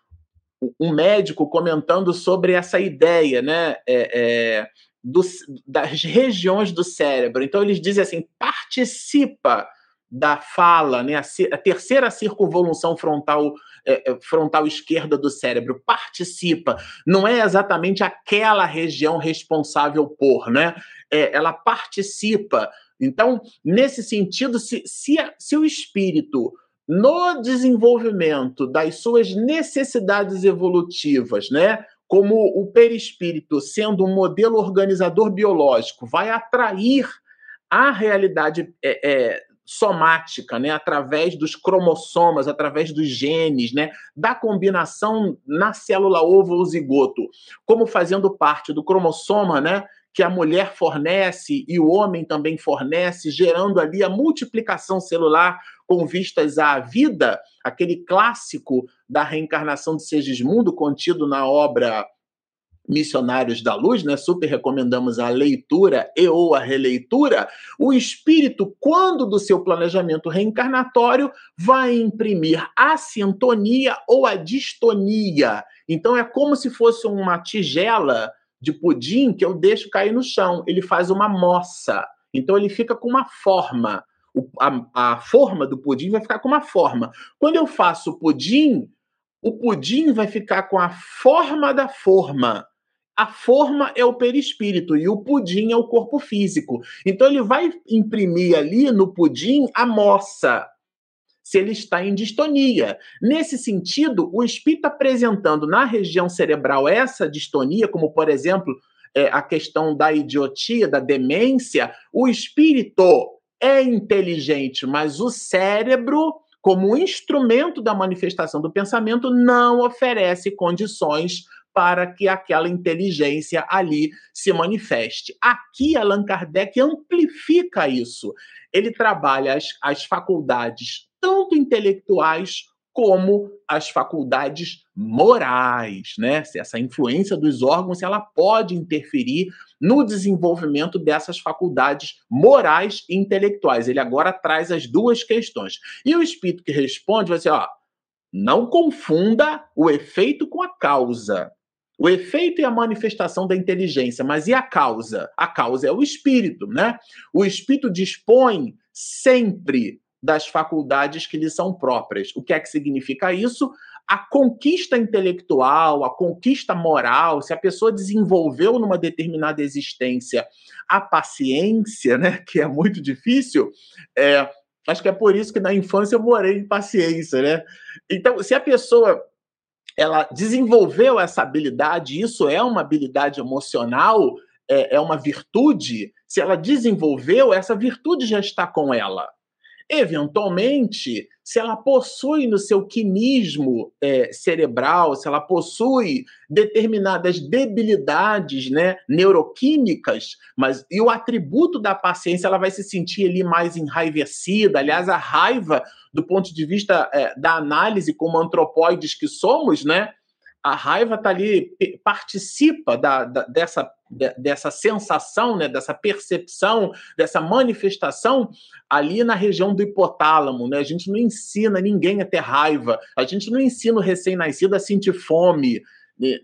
um médico comentando sobre essa ideia né? É, é, do, das regiões do cérebro. Então, eles dizem assim: participa da fala, né? a, a terceira circunvolução frontal é, é, frontal esquerda do cérebro participa, não é exatamente aquela região responsável por, né? É, ela participa. Então, nesse sentido, se, se, se o espírito no desenvolvimento das suas necessidades evolutivas, né? Como o perispírito, sendo um modelo organizador biológico, vai atrair a realidade é, é, somática, né, através dos cromossomas, através dos genes, né, da combinação na célula ovo ou zigoto, como fazendo parte do cromossoma, né, que a mulher fornece e o homem também fornece, gerando ali a multiplicação celular com vistas à vida, aquele clássico da reencarnação de Segismundo contido na obra Missionários da Luz, né? Super recomendamos a leitura e ou a releitura. O espírito, quando do seu planejamento reencarnatório, vai imprimir a sintonia ou a distonia. Então é como se fosse uma tigela de pudim que eu deixo cair no chão. Ele faz uma moça. Então ele fica com uma forma. O, a, a forma do pudim vai ficar com uma forma. Quando eu faço pudim, o pudim vai ficar com a forma da forma a forma é o perispírito e o pudim é o corpo físico. Então ele vai imprimir ali no pudim a moça, se ele está em distonia. Nesse sentido, o espírito apresentando na região cerebral essa distonia, como por exemplo é, a questão da idiotia, da demência, o espírito é inteligente, mas o cérebro como instrumento da manifestação do pensamento, não oferece condições para que aquela inteligência ali se manifeste. Aqui, Allan Kardec amplifica isso. Ele trabalha as, as faculdades, tanto intelectuais como as faculdades morais, né? Se essa influência dos órgãos, ela pode interferir no desenvolvimento dessas faculdades morais e intelectuais. Ele agora traz as duas questões. E o espírito que responde vai ser, ó, não confunda o efeito com a causa. O efeito é a manifestação da inteligência, mas e a causa? A causa é o espírito, né? O espírito dispõe sempre das faculdades que lhe são próprias. O que é que significa isso? A conquista intelectual, a conquista moral, se a pessoa desenvolveu numa determinada existência a paciência, né, que é muito difícil, é, acho que é por isso que na infância eu morei em paciência, né? Então, se a pessoa ela desenvolveu essa habilidade, isso é uma habilidade emocional, é, é uma virtude. Se ela desenvolveu, essa virtude já está com ela. Eventualmente, se ela possui no seu quinismo é, cerebral, se ela possui determinadas debilidades né, neuroquímicas, mas e o atributo da paciência, ela vai se sentir ali mais enraivecida. Aliás, a raiva, do ponto de vista é, da análise como antropóides que somos, né, a raiva está ali, participa da, da, dessa, dessa sensação, né, dessa percepção, dessa manifestação ali na região do hipotálamo. Né? A gente não ensina ninguém a ter raiva, a gente não ensina o recém-nascido a sentir fome.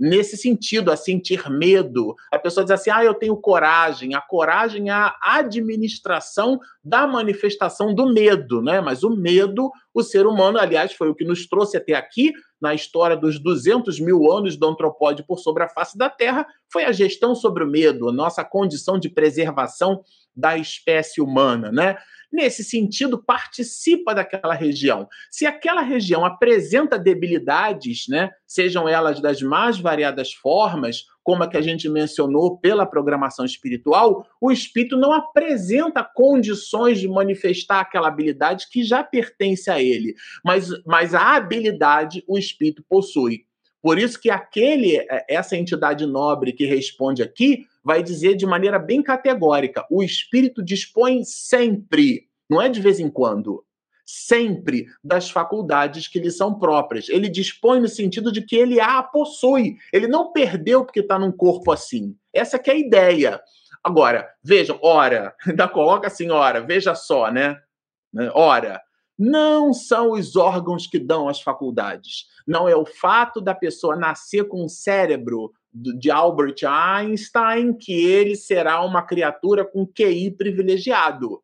nesse sentido, a sentir medo. A pessoa diz assim: ah, eu tenho coragem. A coragem é a administração da manifestação do medo, né? Mas o medo, o ser humano, aliás, foi o que nos trouxe até aqui, na história dos 200 mil anos do antropóide por sobre a face da Terra, foi a gestão sobre o medo, a nossa condição de preservação da espécie humana, né? nesse sentido, participa daquela região. Se aquela região apresenta debilidades, né, sejam elas das mais variadas formas, como a que a gente mencionou pela programação espiritual, o espírito não apresenta condições de manifestar aquela habilidade que já pertence a ele, mas, mas a habilidade o espírito possui. Por isso que aquele, é, essa entidade nobre que responde aqui vai dizer de maneira bem categórica: o espírito dispõe sempre, não é de vez em quando, sempre das faculdades que lhe são próprias. Ele dispõe no sentido de que ele a possui. Ele não perdeu porque está num corpo assim. Essa é a ideia. Agora, vejam, ora, ainda coloca assim, ora, veja só, né? né? Ora, não são os órgãos que dão as faculdades. Não é o fato da pessoa nascer com um cérebro de Albert Einstein que ele será uma criatura com QI privilegiado.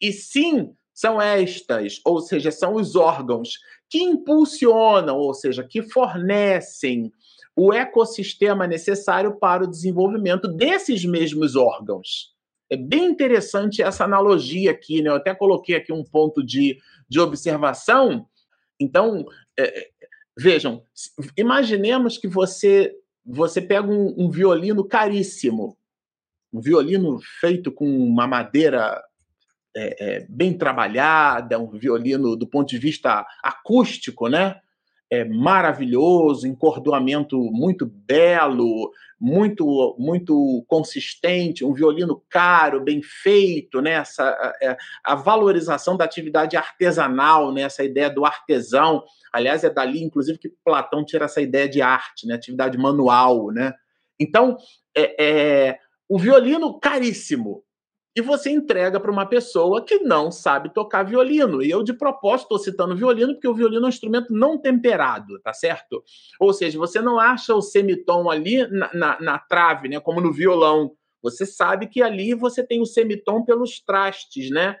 E sim, são estas, ou seja, são os órgãos que impulsionam, ou seja, que fornecem o ecossistema necessário para o desenvolvimento desses mesmos órgãos. É bem interessante essa analogia aqui, né? Eu até coloquei aqui um ponto de, de observação. Então, é, vejam, imaginemos que você você pega um, um violino caríssimo, um violino feito com uma madeira é, é, bem trabalhada, um violino do ponto de vista acústico, né? É maravilhoso, encordoamento muito belo, muito muito consistente, um violino caro, bem feito, né? Essa, a, é, a valorização da atividade artesanal, né? Essa ideia do artesão Aliás, é dali, inclusive, que Platão tira essa ideia de arte, né? atividade manual. Né? Então, é, é o violino caríssimo. E você entrega para uma pessoa que não sabe tocar violino. E eu, de propósito, estou citando violino, porque o violino é um instrumento não temperado, tá certo? Ou seja, você não acha o semitom ali na, na, na trave, né? Como no violão. Você sabe que ali você tem o semitom pelos trastes, né?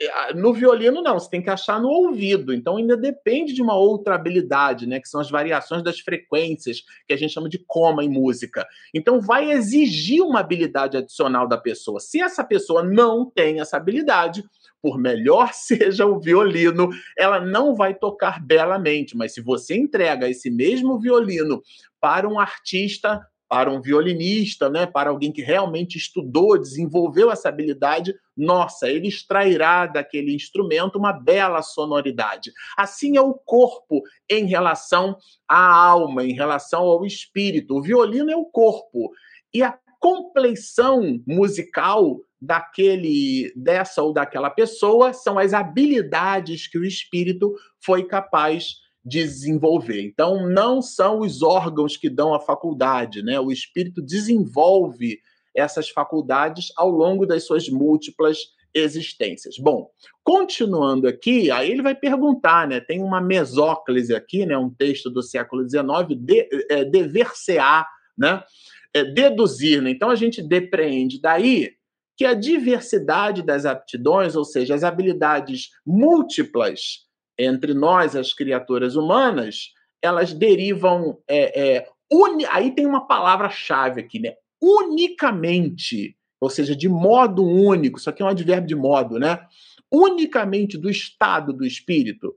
É, no violino, não, você tem que achar no ouvido. Então, ainda depende de uma outra habilidade, né? Que são as variações das frequências, que a gente chama de coma em música. Então, vai exigir uma habilidade adicional da pessoa. Se essa pessoa não tem essa habilidade, por melhor seja o violino, ela não vai tocar belamente. Mas se você entrega esse mesmo violino para um artista para um violinista, né, para alguém que realmente estudou, desenvolveu essa habilidade, nossa, ele extrairá daquele instrumento uma bela sonoridade. Assim é o corpo em relação à alma, em relação ao espírito. O violino é o corpo. E a compleição musical daquele dessa ou daquela pessoa são as habilidades que o espírito foi capaz desenvolver. Então, não são os órgãos que dão a faculdade, né? O espírito desenvolve essas faculdades ao longo das suas múltiplas existências. Bom, continuando aqui, aí ele vai perguntar, né? Tem uma mesóclise aqui, né? Um texto do século XIX, de, é, dever-se-á, né? É, deduzir, né? Então a gente depreende daí que a diversidade das aptidões, ou seja, as habilidades múltiplas entre nós, as criaturas humanas, elas derivam. É, é, uni... Aí tem uma palavra-chave aqui, né? Unicamente, ou seja, de modo único, isso aqui é um advérbio de modo, né? Unicamente do estado do espírito.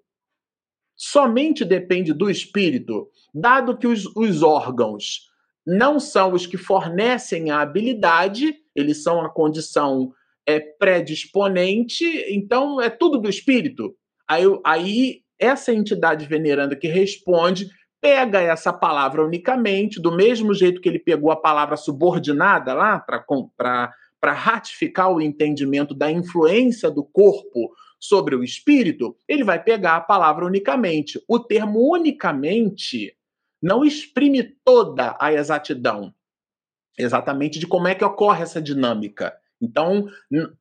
Somente depende do espírito, dado que os, os órgãos não são os que fornecem a habilidade, eles são a condição é, predisponente, então é tudo do espírito. Aí, aí essa entidade veneranda que responde pega essa palavra unicamente, do mesmo jeito que ele pegou a palavra subordinada lá para ratificar o entendimento da influência do corpo sobre o espírito, ele vai pegar a palavra unicamente. O termo unicamente não exprime toda a exatidão exatamente de como é que ocorre essa dinâmica. Então,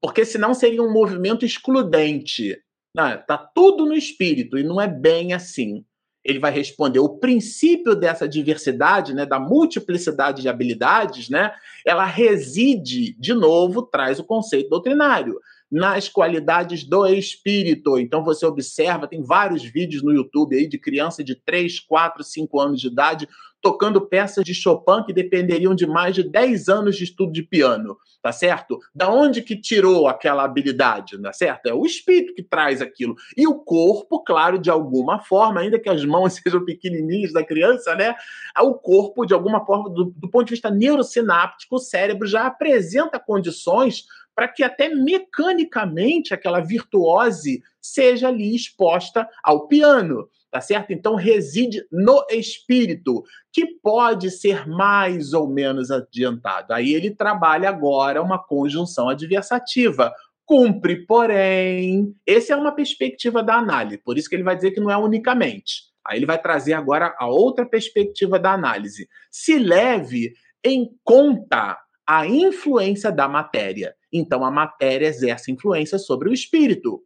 porque senão seria um movimento excludente. Não, tá tudo no espírito e não é bem assim. ele vai responder o princípio dessa diversidade, né, da multiplicidade de habilidades, né, ela reside, de novo, traz o conceito doutrinário nas qualidades do espírito. Então você observa, tem vários vídeos no YouTube aí de criança de 3, 4, 5 anos de idade tocando peças de Chopin que dependeriam de mais de 10 anos de estudo de piano, tá certo? Da onde que tirou aquela habilidade, tá certo? É o espírito que traz aquilo. E o corpo, claro, de alguma forma, ainda que as mãos sejam pequenininhas da criança, né? O corpo, de alguma forma, do, do ponto de vista neurosináptico, o cérebro já apresenta condições para que até mecanicamente aquela virtuose seja ali exposta ao piano, tá certo? Então reside no espírito, que pode ser mais ou menos adiantado. Aí ele trabalha agora uma conjunção adversativa. Cumpre, porém. Essa é uma perspectiva da análise, por isso que ele vai dizer que não é unicamente. Aí ele vai trazer agora a outra perspectiva da análise. Se leve em conta a influência da matéria. Então, a matéria exerce influência sobre o espírito,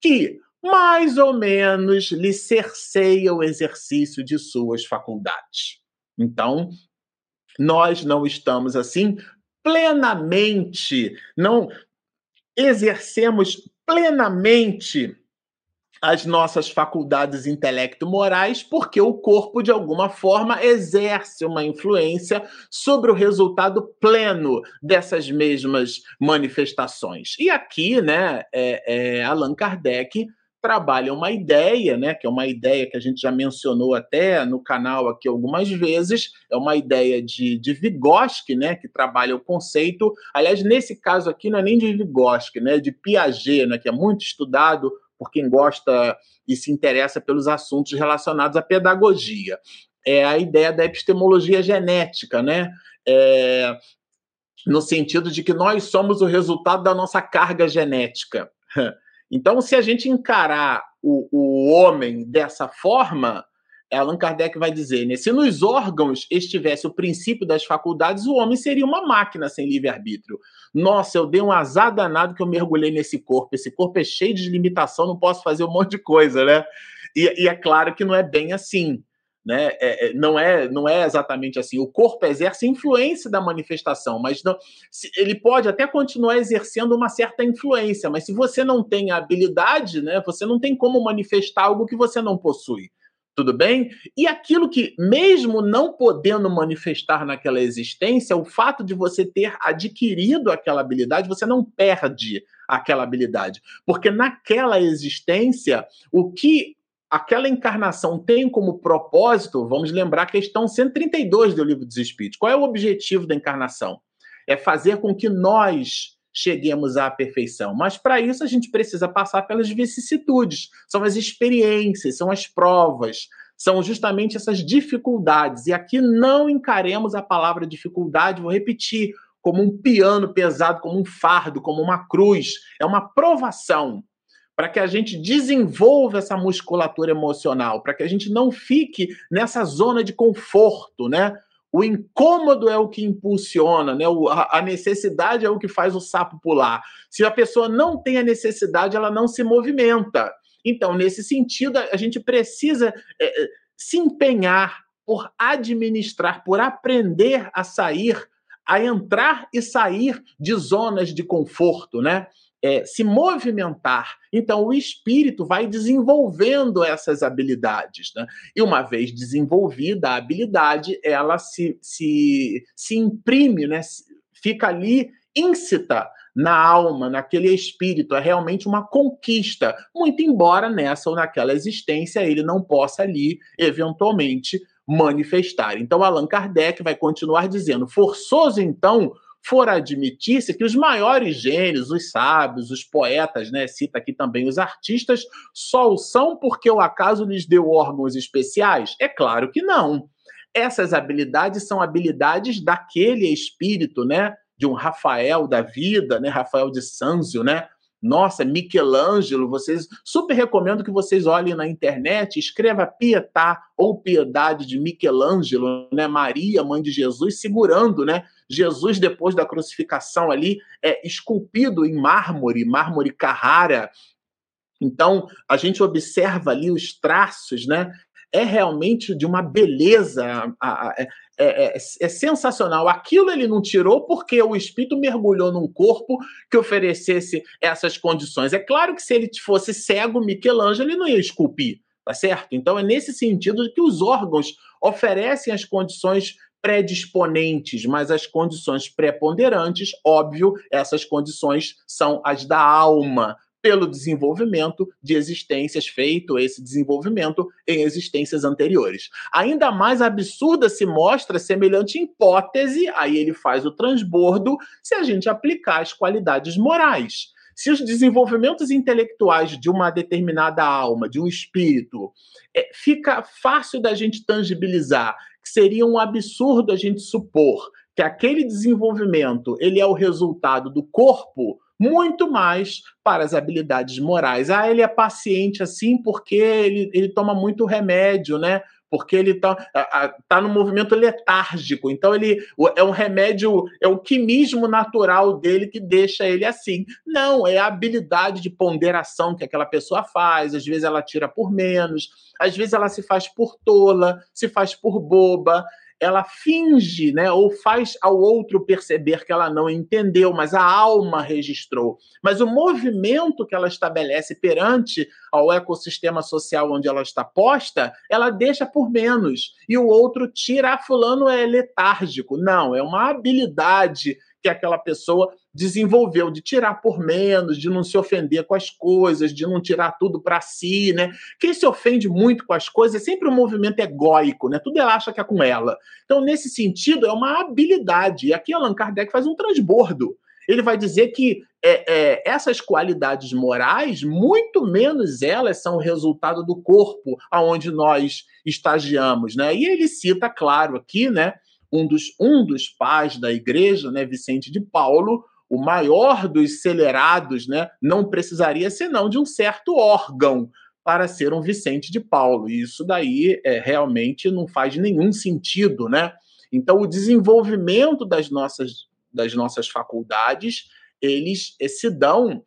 que mais ou menos lhe cerceia o exercício de suas faculdades. Então, nós não estamos assim plenamente, não exercemos plenamente as nossas faculdades intelecto-morais, porque o corpo, de alguma forma, exerce uma influência sobre o resultado pleno dessas mesmas manifestações. E aqui, né, é, é, Allan Kardec trabalha uma ideia, né, que é uma ideia que a gente já mencionou até no canal aqui algumas vezes, é uma ideia de, de Vygotsky, né, que trabalha o conceito, aliás, nesse caso aqui não é nem de Vygotsky, né, de Piaget, né, que é muito estudado por quem gosta e se interessa pelos assuntos relacionados à pedagogia. É a ideia da epistemologia genética, né? É, no sentido de que nós somos o resultado da nossa carga genética. Então, se a gente encarar o, o homem dessa forma, Allan Kardec vai dizer, né? Se nos órgãos estivesse o princípio das faculdades, o homem seria uma máquina sem livre-arbítrio. Nossa, eu dei um azar danado que eu mergulhei nesse corpo. Esse corpo é cheio de limitação, não posso fazer um monte de coisa, né? E, e é claro que não é bem assim. Né? É, é, não, é, não é exatamente assim. O corpo exerce influência da manifestação, mas não, se, ele pode até continuar exercendo uma certa influência, mas se você não tem a habilidade, né, você não tem como manifestar algo que você não possui. Tudo bem? E aquilo que, mesmo não podendo manifestar naquela existência, o fato de você ter adquirido aquela habilidade, você não perde aquela habilidade. Porque naquela existência, o que aquela encarnação tem como propósito, vamos lembrar a questão 132 do Livro dos Espíritos. Qual é o objetivo da encarnação? É fazer com que nós cheguemos à perfeição. Mas para isso a gente precisa passar pelas vicissitudes, são as experiências, são as provas, são justamente essas dificuldades. E aqui não encaremos a palavra dificuldade, vou repetir, como um piano pesado, como um fardo, como uma cruz. É uma provação para que a gente desenvolva essa musculatura emocional, para que a gente não fique nessa zona de conforto, né? O incômodo é o que impulsiona, né? a necessidade é o que faz o sapo pular. Se a pessoa não tem a necessidade, ela não se movimenta. Então, nesse sentido, a gente precisa é, é, se empenhar por administrar, por aprender a sair, a entrar e sair de zonas de conforto, né? É, se movimentar. Então, o espírito vai desenvolvendo essas habilidades. Né? E uma vez desenvolvida a habilidade, ela se, se, se imprime, né? fica ali íncita na alma, naquele espírito. É realmente uma conquista, muito embora nessa ou naquela existência ele não possa ali, eventualmente, manifestar. Então, Allan Kardec vai continuar dizendo: forçoso, então, for admitir-se que os maiores gênios, os sábios, os poetas, né, cita aqui também os artistas, só o são porque o acaso lhes deu órgãos especiais? É claro que não. Essas habilidades são habilidades daquele espírito, né, de um Rafael da vida, né, Rafael de Sanzio, né, nossa, Michelangelo, vocês super recomendo que vocês olhem na internet, escreva Pietà ou Piedade de Michelangelo, né? Maria, mãe de Jesus, segurando, né? Jesus depois da crucificação ali é esculpido em mármore, mármore Carrara. Então, a gente observa ali os traços, né? É realmente de uma beleza, é, é, é, é, sensacional. Aquilo ele não tirou porque o espírito mergulhou num corpo que oferecesse essas condições. É claro que se ele fosse cego, Michelangelo, ele não ia esculpir, tá certo? Então é nesse sentido que os órgãos oferecem as condições predisponentes, mas as condições preponderantes, óbvio, essas condições são as da alma, pelo desenvolvimento de existências, feito esse desenvolvimento em existências anteriores. Ainda mais absurda se mostra semelhante hipótese, aí ele faz o transbordo, se a gente aplicar as qualidades morais. Se os desenvolvimentos intelectuais de uma determinada alma, de um espírito, é, fica fácil da gente tangibilizar, que seria um absurdo a gente supor que aquele desenvolvimento ele é o resultado do corpo, muito mais para as habilidades morais. Ah, ele é paciente assim porque ele, ele toma muito remédio, né? Porque ele está tá no movimento letárgico. Então, ele é um remédio, é o quimismo natural dele que deixa ele assim. Não, é a habilidade de ponderação que aquela pessoa faz. Às vezes ela tira por menos, às vezes ela se faz por tola, se faz por boba ela finge, né, ou faz ao outro perceber que ela não entendeu, mas a alma registrou. Mas o movimento que ela estabelece perante ao ecossistema social onde ela está posta, ela deixa por menos. E o outro tira, ah, fulano é letárgico. Não, é uma habilidade que aquela pessoa desenvolveu de tirar por menos, de não se ofender com as coisas, de não tirar tudo para si, né? Quem se ofende muito com as coisas é sempre um movimento egóico, né? Tudo ela acha que é com ela. Então, nesse sentido, é uma habilidade. E aqui Allan Kardec faz um transbordo. Ele vai dizer que é, é, essas qualidades morais, muito menos elas são resultado do corpo aonde nós estagiamos, né? E ele cita, claro, aqui, né? um dos, um dos pais da igreja, né, Vicente de Paulo, o maior dos celerados, né, não precisaria senão de um certo órgão para ser um Vicente de Paulo. E isso daí é, realmente não faz nenhum sentido, né? Então, o desenvolvimento das nossas, das nossas faculdades, eles eh, se dão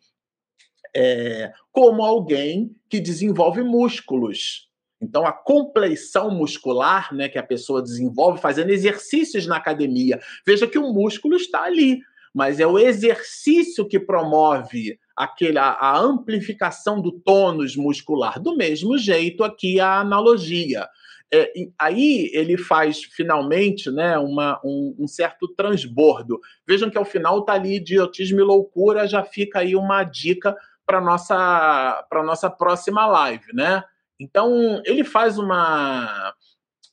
é, como alguém que desenvolve músculos. Então, a compleição muscular né, que a pessoa desenvolve fazendo exercícios na academia. Veja que o músculo está ali, mas é o exercício que promove aquele, a, a amplificação do tônus muscular. Do mesmo jeito, aqui a analogia. É, aí ele faz finalmente né, uma, um, um, certo transbordo. Vejam que ao final está ali idiotismo e loucura, já fica aí uma dica para nossa para nossa próxima live, né? Então, ele faz uma,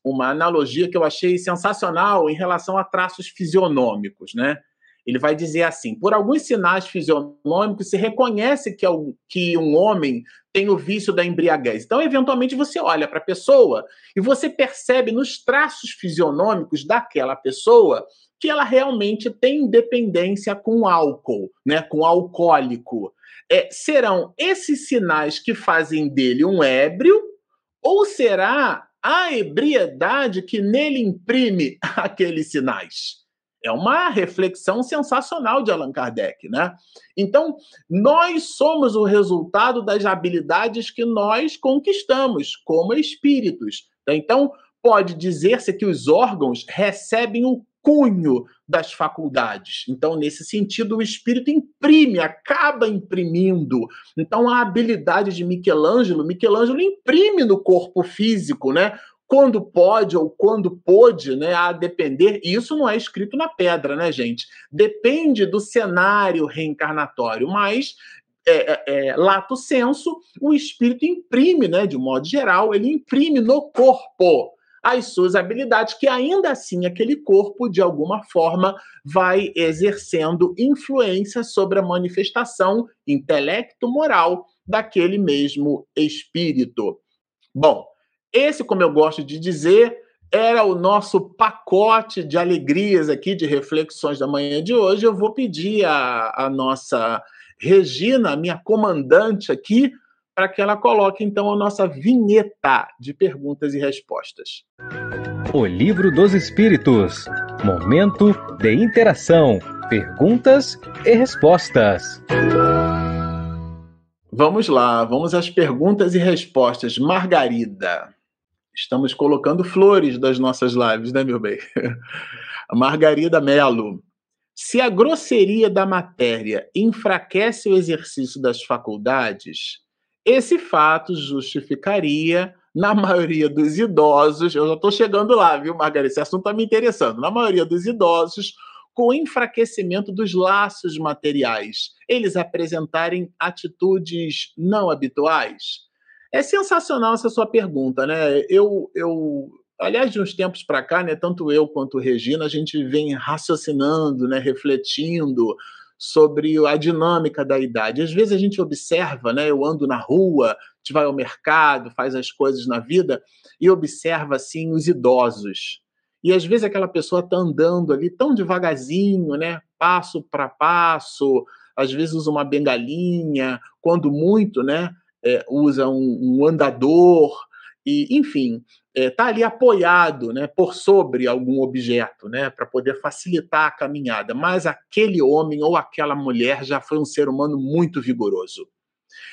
uma analogia que eu achei sensacional em relação a traços fisionômicos, né? Ele vai dizer assim: por alguns sinais fisionômicos se reconhece que, que um homem tem o vício da embriaguez. Então, eventualmente, você olha para a pessoa e você percebe nos traços fisionômicos daquela pessoa que ela realmente tem dependência com álcool, né, com alcoólico é, serão esses sinais que fazem dele um ébrio, ou será a ebriedade que nele imprime aqueles sinais? É uma reflexão sensacional de Allan Kardec, né? Então, nós somos o resultado das habilidades que nós conquistamos como espíritos. Então, pode dizer-se que os órgãos recebem o cunho das faculdades. Então, nesse sentido, o espírito imprime, acaba imprimindo. Então, a habilidade de Michelangelo, Michelangelo imprime no corpo físico, né? Quando pode ou quando pôde, né, a depender, e isso não é escrito na pedra, né, gente? Depende do cenário reencarnatório, mas é, é, é lato senso, o espírito imprime, né, de um modo geral, ele imprime no corpo as suas habilidades, que ainda assim aquele corpo, de alguma forma, vai exercendo influência sobre a manifestação intelecto-moral daquele mesmo espírito. Bom, esse, como eu gosto de dizer, era o nosso pacote de alegrias aqui, de reflexões da manhã de hoje. Eu vou pedir a, a nossa Regina, minha comandante aqui, para que ela coloque então a nossa vinheta de perguntas e respostas. O Livro dos Espíritos Momento de interação, perguntas e respostas. Vamos lá, vamos às perguntas e respostas. Margarida. Estamos colocando flores das nossas lives, né, meu bem? Margarida Melo. Se a grosseria da matéria enfraquece o exercício das faculdades, esse fato justificaria, na maioria dos idosos, eu já estou chegando lá, viu, Margarida? Esse assunto está me interessando. Na maioria dos idosos, com o enfraquecimento dos laços materiais, eles apresentarem atitudes não habituais? É sensacional essa sua pergunta, né? Eu, eu aliás, de uns tempos para cá, né, tanto eu quanto Regina, a gente vem raciocinando, né, refletindo sobre a dinâmica da idade. Às vezes a gente observa, né, eu ando na rua, a gente vai ao mercado, faz as coisas na vida e observa assim os idosos. E às vezes aquela pessoa está andando ali tão devagarzinho, né, passo para passo, às vezes usa uma bengalinha, quando muito, né, é, usa um, um andador, e enfim, está é, tá ali apoiado né, por sobre algum objeto, né, para poder facilitar a caminhada. Mas aquele homem ou aquela mulher já foi um ser humano muito vigoroso.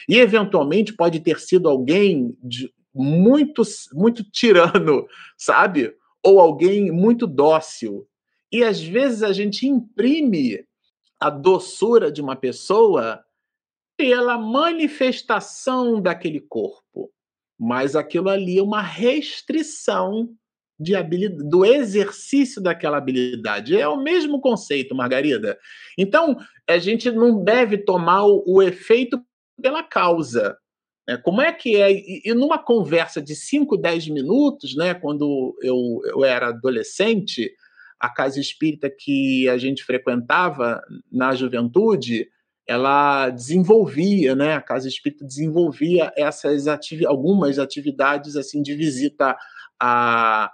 E, eventualmente, pode ter sido alguém de muito, muito tirano, sabe? Ou alguém muito dócil. E, às vezes, a gente imprime a doçura de uma pessoa pela manifestação daquele corpo mas aquilo ali é uma restrição de habilidade, do exercício daquela habilidade. É o mesmo conceito, Margarida. Então, a gente não deve tomar o, o efeito pela causa. Né? Como é que é? E, e, numa conversa de 5, 10 minutos, né, quando eu, eu era adolescente, a casa espírita que a gente frequentava na juventude, ela desenvolvia, né, a Casa Espírita desenvolvia essas ativi algumas atividades assim de visita à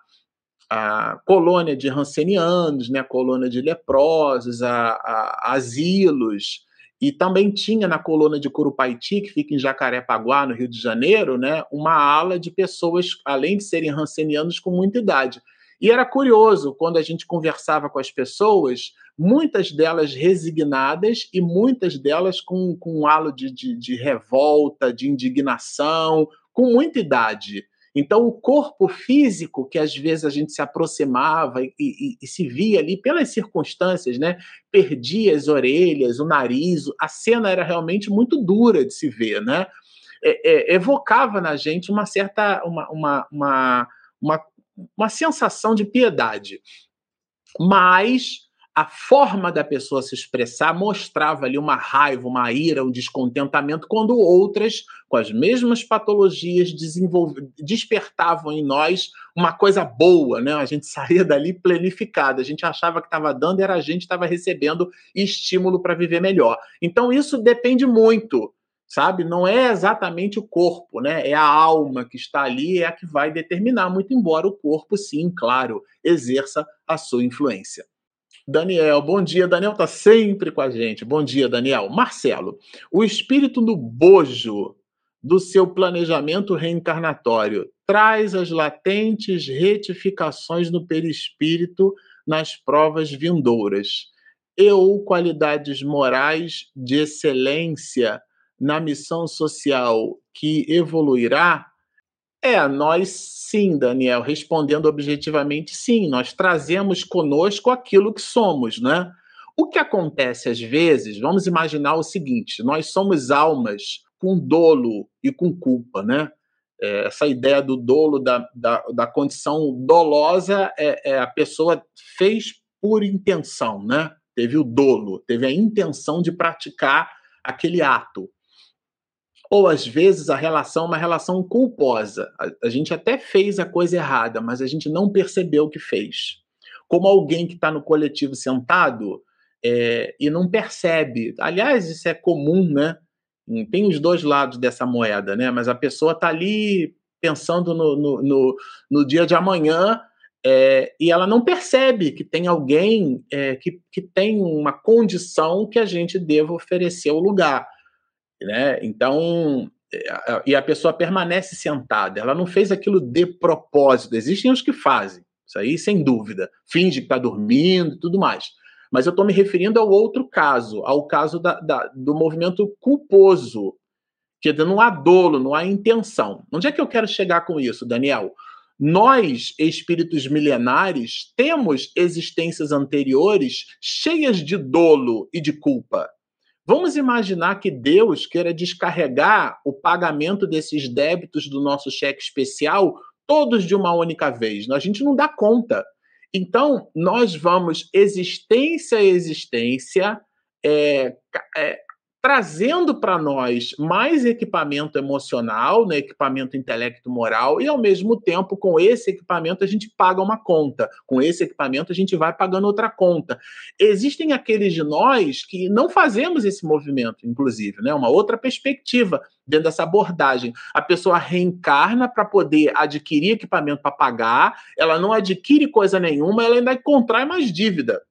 colônia de rancenianos, né, a colônia de leprosos, a, a, asilos, e também tinha na colônia de Curupaiti, que fica em Jacarepaguá, no Rio de Janeiro, né, uma ala de pessoas, além de serem rancenianos, com muita idade. E era curioso, quando a gente conversava com as pessoas, muitas delas resignadas e muitas delas com, com um halo de, de, de revolta, de indignação, com muita idade. Então, o corpo físico, que às vezes a gente se aproximava e, e, e, se via ali pelas circunstâncias, né? Perdia as orelhas, o nariz, a cena era realmente muito dura de se ver, né? É, é, evocava na gente uma certa, uma, uma, uma, uma uma sensação de piedade. Mas a forma da pessoa se expressar mostrava ali uma raiva, uma ira, um descontentamento, quando outras, com as mesmas patologias, despertavam em nós uma coisa boa, né? A gente saía dali planificada, a gente achava que estava dando, era a gente estava recebendo estímulo para viver melhor. Então, isso depende muito sabe? Não é exatamente o corpo, né? É a alma que está ali, é a que vai determinar, muito embora o corpo, sim, claro, exerça a sua influência. Daniel, bom dia. Daniel está sempre com a gente. Bom dia, Daniel. Marcelo, o espírito no bojo do seu planejamento reencarnatório traz as latentes retificações no perispírito nas provas vindouras. Eu, qualidades morais de excelência na missão social que evoluirá? É, nós sim, Daniel, respondendo objetivamente, sim, nós trazemos conosco aquilo que somos, né? O que acontece às vezes, vamos imaginar o seguinte: nós somos almas com dolo e com culpa, né? É, essa ideia do dolo, da, da, da condição dolosa, é, é, a pessoa fez por intenção, né? Teve o dolo, teve a intenção de praticar aquele ato. Ou às vezes a relação é uma relação culposa. A, a gente até fez a coisa errada, mas a gente não percebeu que fez. Como alguém que está no coletivo sentado é, e não percebe. Aliás, isso é comum, né? Tem os dois lados dessa moeda, né? Mas a pessoa está ali pensando no, no, no, no, dia de amanhã é, e ela não percebe que tem alguém é, que, que tem uma condição que a gente deva oferecer ao lugar. Né? Então, é, e a pessoa permanece sentada, ela não fez aquilo de propósito. Existem os que fazem, isso aí sem dúvida, finge que está dormindo e tudo mais. Mas eu estou me referindo ao outro caso, ao caso da, da, do movimento culposo, que não há dolo, não há intenção. Onde é que eu quero chegar com isso, Daniel? Nós, espíritos milenares, temos existências anteriores cheias de dolo e de culpa. Vamos imaginar que Deus queira descarregar o pagamento desses débitos do nosso cheque especial todos de uma única vez. A gente não dá conta. Então, nós vamos, existência a existência, é, é, trazendo para nós mais equipamento emocional, né, equipamento intelecto moral, e ao mesmo tempo, com esse equipamento, a gente paga uma conta. Com esse equipamento, a gente vai pagando outra conta. Existem aqueles de nós que não fazemos esse movimento, inclusive, né? Uma outra perspectiva dentro dessa abordagem. A pessoa reencarna para poder adquirir equipamento para pagar, ela não adquire coisa nenhuma, ela ainda contrai mais dívida.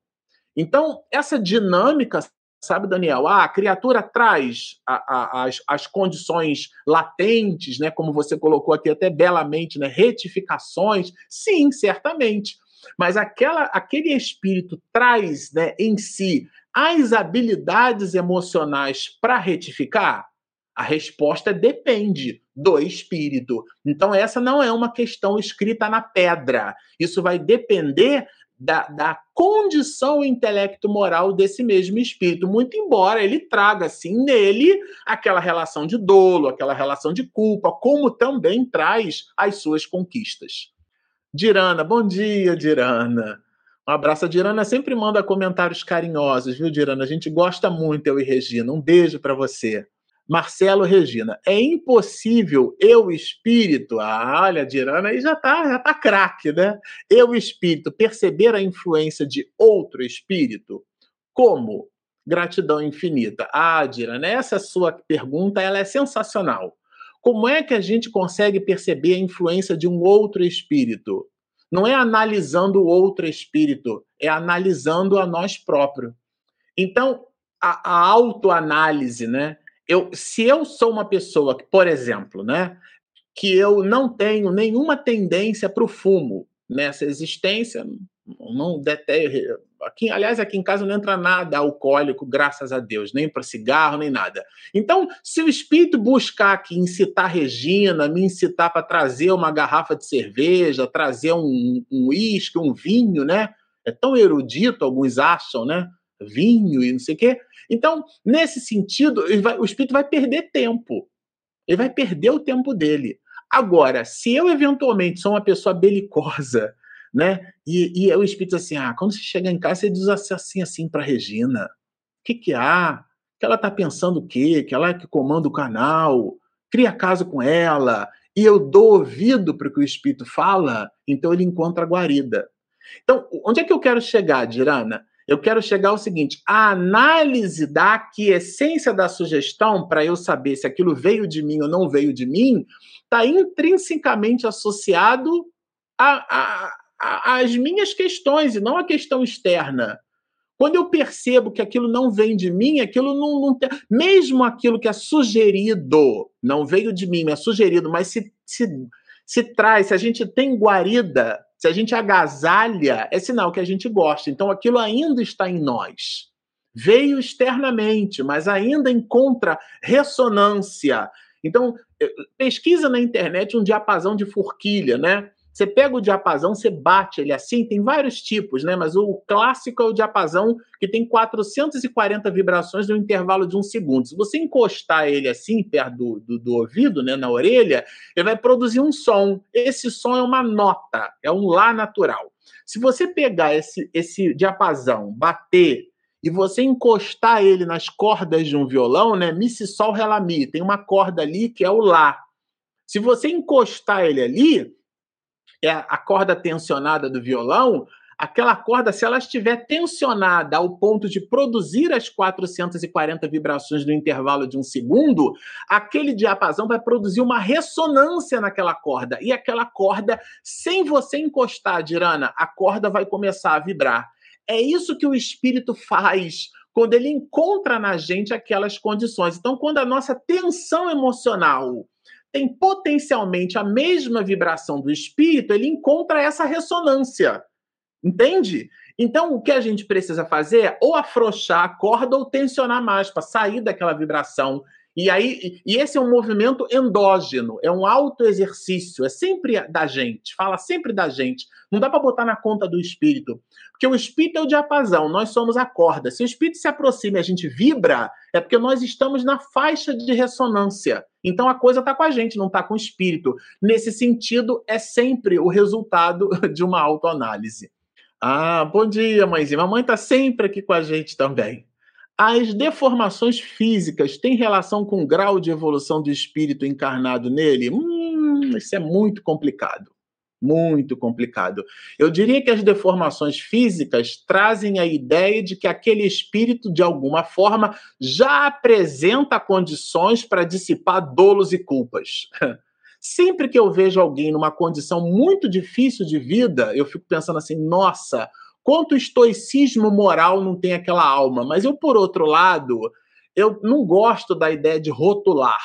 Então, essa dinâmica Sabe, Daniel? Ah, a criatura traz a, a, as, as condições latentes, né? Como você colocou aqui até belamente, né? Retificações. Sim, certamente. Mas aquela, aquele espírito traz né, em si as habilidades emocionais para retificar? A resposta depende do espírito. Então, essa não é uma questão escrita na pedra. Isso vai depender da, da condição intelecto-moral desse mesmo espírito, muito embora ele traga, assim, nele aquela relação de dolo, aquela relação de culpa, como também traz as suas conquistas. Dirana, bom dia, Dirana. Um abraço. A Dirana sempre manda comentários carinhosos, viu, Dirana? A gente gosta muito, eu e Regina. Um beijo para você. Marcelo Regina, é impossível eu espírito, ah, olha, Dirana aí já tá, já tá craque, né? Eu espírito perceber a influência de outro espírito? Como? Gratidão infinita. Ah, Dirana, essa sua pergunta ela é sensacional. Como é que a gente consegue perceber a influência de um outro espírito? Não é analisando o outro espírito, é analisando a nós próprios. Então, a, a autoanálise, né? Eu, se eu sou uma pessoa que, por exemplo, né, que eu não tenho nenhuma tendência para o fumo nessa existência, não detesto. Aqui, aliás, aqui em casa não entra nada alcoólico, graças a Deus, nem para cigarro, nem nada. Então, se o espírito buscar aqui incitar Regina, me incitar para trazer uma garrafa de cerveja, trazer um uísque, um, um vinho, né? É tão erudito, alguns acham, né? Vinho e não sei o quê. Então, nesse sentido, vai, o espírito vai perder tempo. Ele vai perder o tempo dele. Agora, se eu eventualmente sou uma pessoa belicosa, né? E, e o espírito assim, ah, quando você chega em casa, você diz assim, assim para Regina, o que que há? Que ela tá pensando o quê? Que ela é que comanda o canal, cria casa com ela, e eu dou ouvido para o que o espírito fala, então ele encontra a guarida. Então, onde é que eu quero chegar, Dirana? Eu quero chegar ao seguinte: a análise da aquiescência da sugestão, para eu saber se aquilo veio de mim ou não veio de mim, está intrinsecamente associado às minhas questões e não à questão externa. Quando eu percebo que aquilo não vem de mim, aquilo não, não tem. Mesmo aquilo que é sugerido, não veio de mim, é sugerido, mas se, se, se traz, se a gente tem guarida se a gente agasalha, é sinal que a gente gosta. Então aquilo ainda está em nós. Veio externamente, mas ainda encontra ressonância. Então, pesquisa na internet um diapasão de forquilha, né? Você pega o diapasão, você bate ele assim, tem vários tipos, né? Mas o clássico é o diapasão que tem 440 vibrações no intervalo de um segundo. Se você encostar ele assim, perto do, do, do ouvido, né, na orelha, ele vai produzir um som. Esse som é uma nota, é um lá natural. Se você pegar esse, esse diapasão, bater e você encostar ele nas cordas de um violão, né? Mi, si, sol, ré, lá, mi. Tem uma corda ali que é o lá. Se você encostar ele ali, é a corda tensionada do violão, aquela corda, se ela estiver tensionada ao ponto de produzir as 440 vibrações no intervalo de um segundo, aquele diapasão vai produzir uma ressonância naquela corda. E aquela corda, sem você encostar, Dirana, a corda vai começar a vibrar. É isso que o espírito faz quando ele encontra na gente aquelas condições. Então, quando a nossa tensão emocional tem potencialmente a mesma vibração do espírito, ele encontra essa ressonância. Entende? Então, o que a gente precisa fazer é ou afrouxar a corda ou tensionar mais para sair daquela vibração E aí, e esse é um movimento endógeno, é um autoexercício, é sempre da gente, fala sempre da gente. Não dá para botar na conta do espírito, porque o espírito é o diapasão, nós somos a corda. Se o espírito se aproxima e a gente vibra, é porque nós estamos na faixa de ressonância. Então a coisa está com a gente, não está com o espírito. Nesse sentido, é sempre o resultado de uma autoanálise. Ah, bom dia, mãezinha. Mamãe está sempre aqui com a gente também. As deformações físicas têm relação com o grau de evolução do espírito encarnado nele? Hum, isso é muito complicado. Muito complicado. Eu diria que as deformações físicas trazem a ideia de que aquele espírito, de alguma forma, já apresenta condições para dissipar dolos e culpas. Sempre que eu vejo alguém numa condição muito difícil de vida, eu fico pensando assim: nossa, Quanto estoicismo moral não tem aquela alma. Mas eu, por outro lado, eu não gosto da ideia de rotular.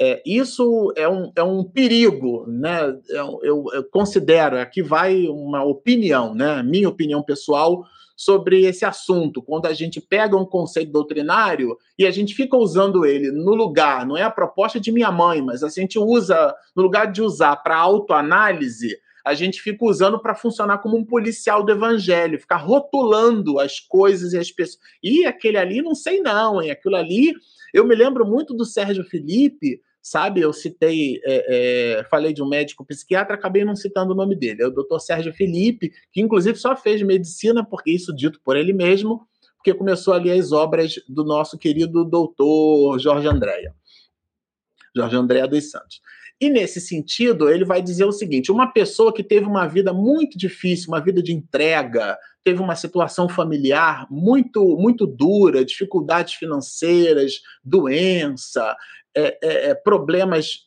É, isso é um, é um perigo, né? Eu, é eu, eu, considero, aqui vai uma opinião, né? Minha opinião pessoal sobre esse assunto. Quando a gente pega um conceito doutrinário e a gente fica usando ele no lugar, não é a proposta de minha mãe, mas a gente usa, no lugar de usar para autoanálise, a gente fica usando para funcionar como um policial do evangelho, ficar rotulando as coisas e as pessoas. E aquele ali, não sei não, hein? Aquilo ali, eu me lembro muito do Sérgio Felipe, sabe? Eu citei, é, é, falei de um médico psiquiatra, acabei não citando o nome dele. É o doutor Sérgio Felipe, que inclusive só fez medicina, porque isso dito por ele mesmo, porque começou ali as obras do nosso querido doutor Jorge Andréa. Jorge Andréa dos Santos. E nesse sentido, ele vai dizer o seguinte: uma pessoa que teve uma vida muito difícil, uma vida de entrega, teve uma situação familiar muito, muito dura, dificuldades financeiras, doença, é, é, é problemas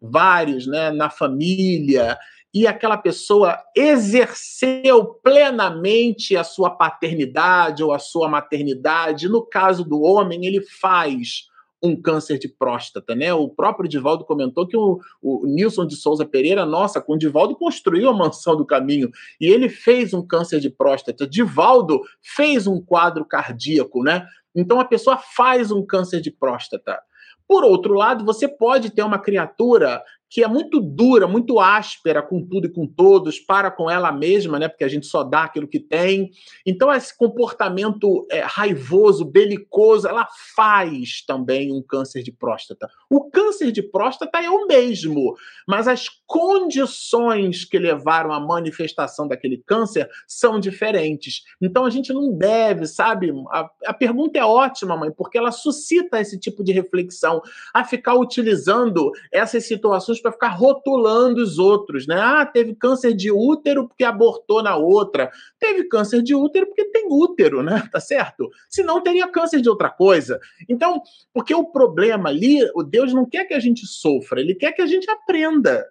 vários né, na família, e aquela pessoa exerceu plenamente a sua paternidade ou a sua maternidade. No caso do homem, ele faz um câncer de próstata, né? O próprio Divaldo comentou que o, o Nilson de Souza Pereira, nossa, com o Divaldo construiu a mansão do caminho e ele fez um câncer de próstata. Divaldo fez um quadro cardíaco, né? Então a pessoa faz um câncer de próstata. Por outro lado, você pode ter uma criatura que é muito dura, muito áspera com tudo e com todos, para com ela mesma, né? Porque a gente só dá aquilo que tem. Então, esse comportamento é, raivoso, belicoso, ela faz também um câncer de próstata. O câncer de próstata é o mesmo, mas as condições que levaram à manifestação daquele câncer são diferentes. Então, a gente não deve, sabe? A, a pergunta é ótima, mãe, porque ela suscita esse tipo de reflexão, a ficar utilizando essas situações para ficar rotulando os outros, né? Ah, teve câncer de útero porque abortou na outra. Teve câncer de útero porque tem útero, né? Tá certo? Se não teria câncer de outra coisa. Então, porque o problema ali, o Deus não quer que a gente sofra, ele quer que a gente aprenda.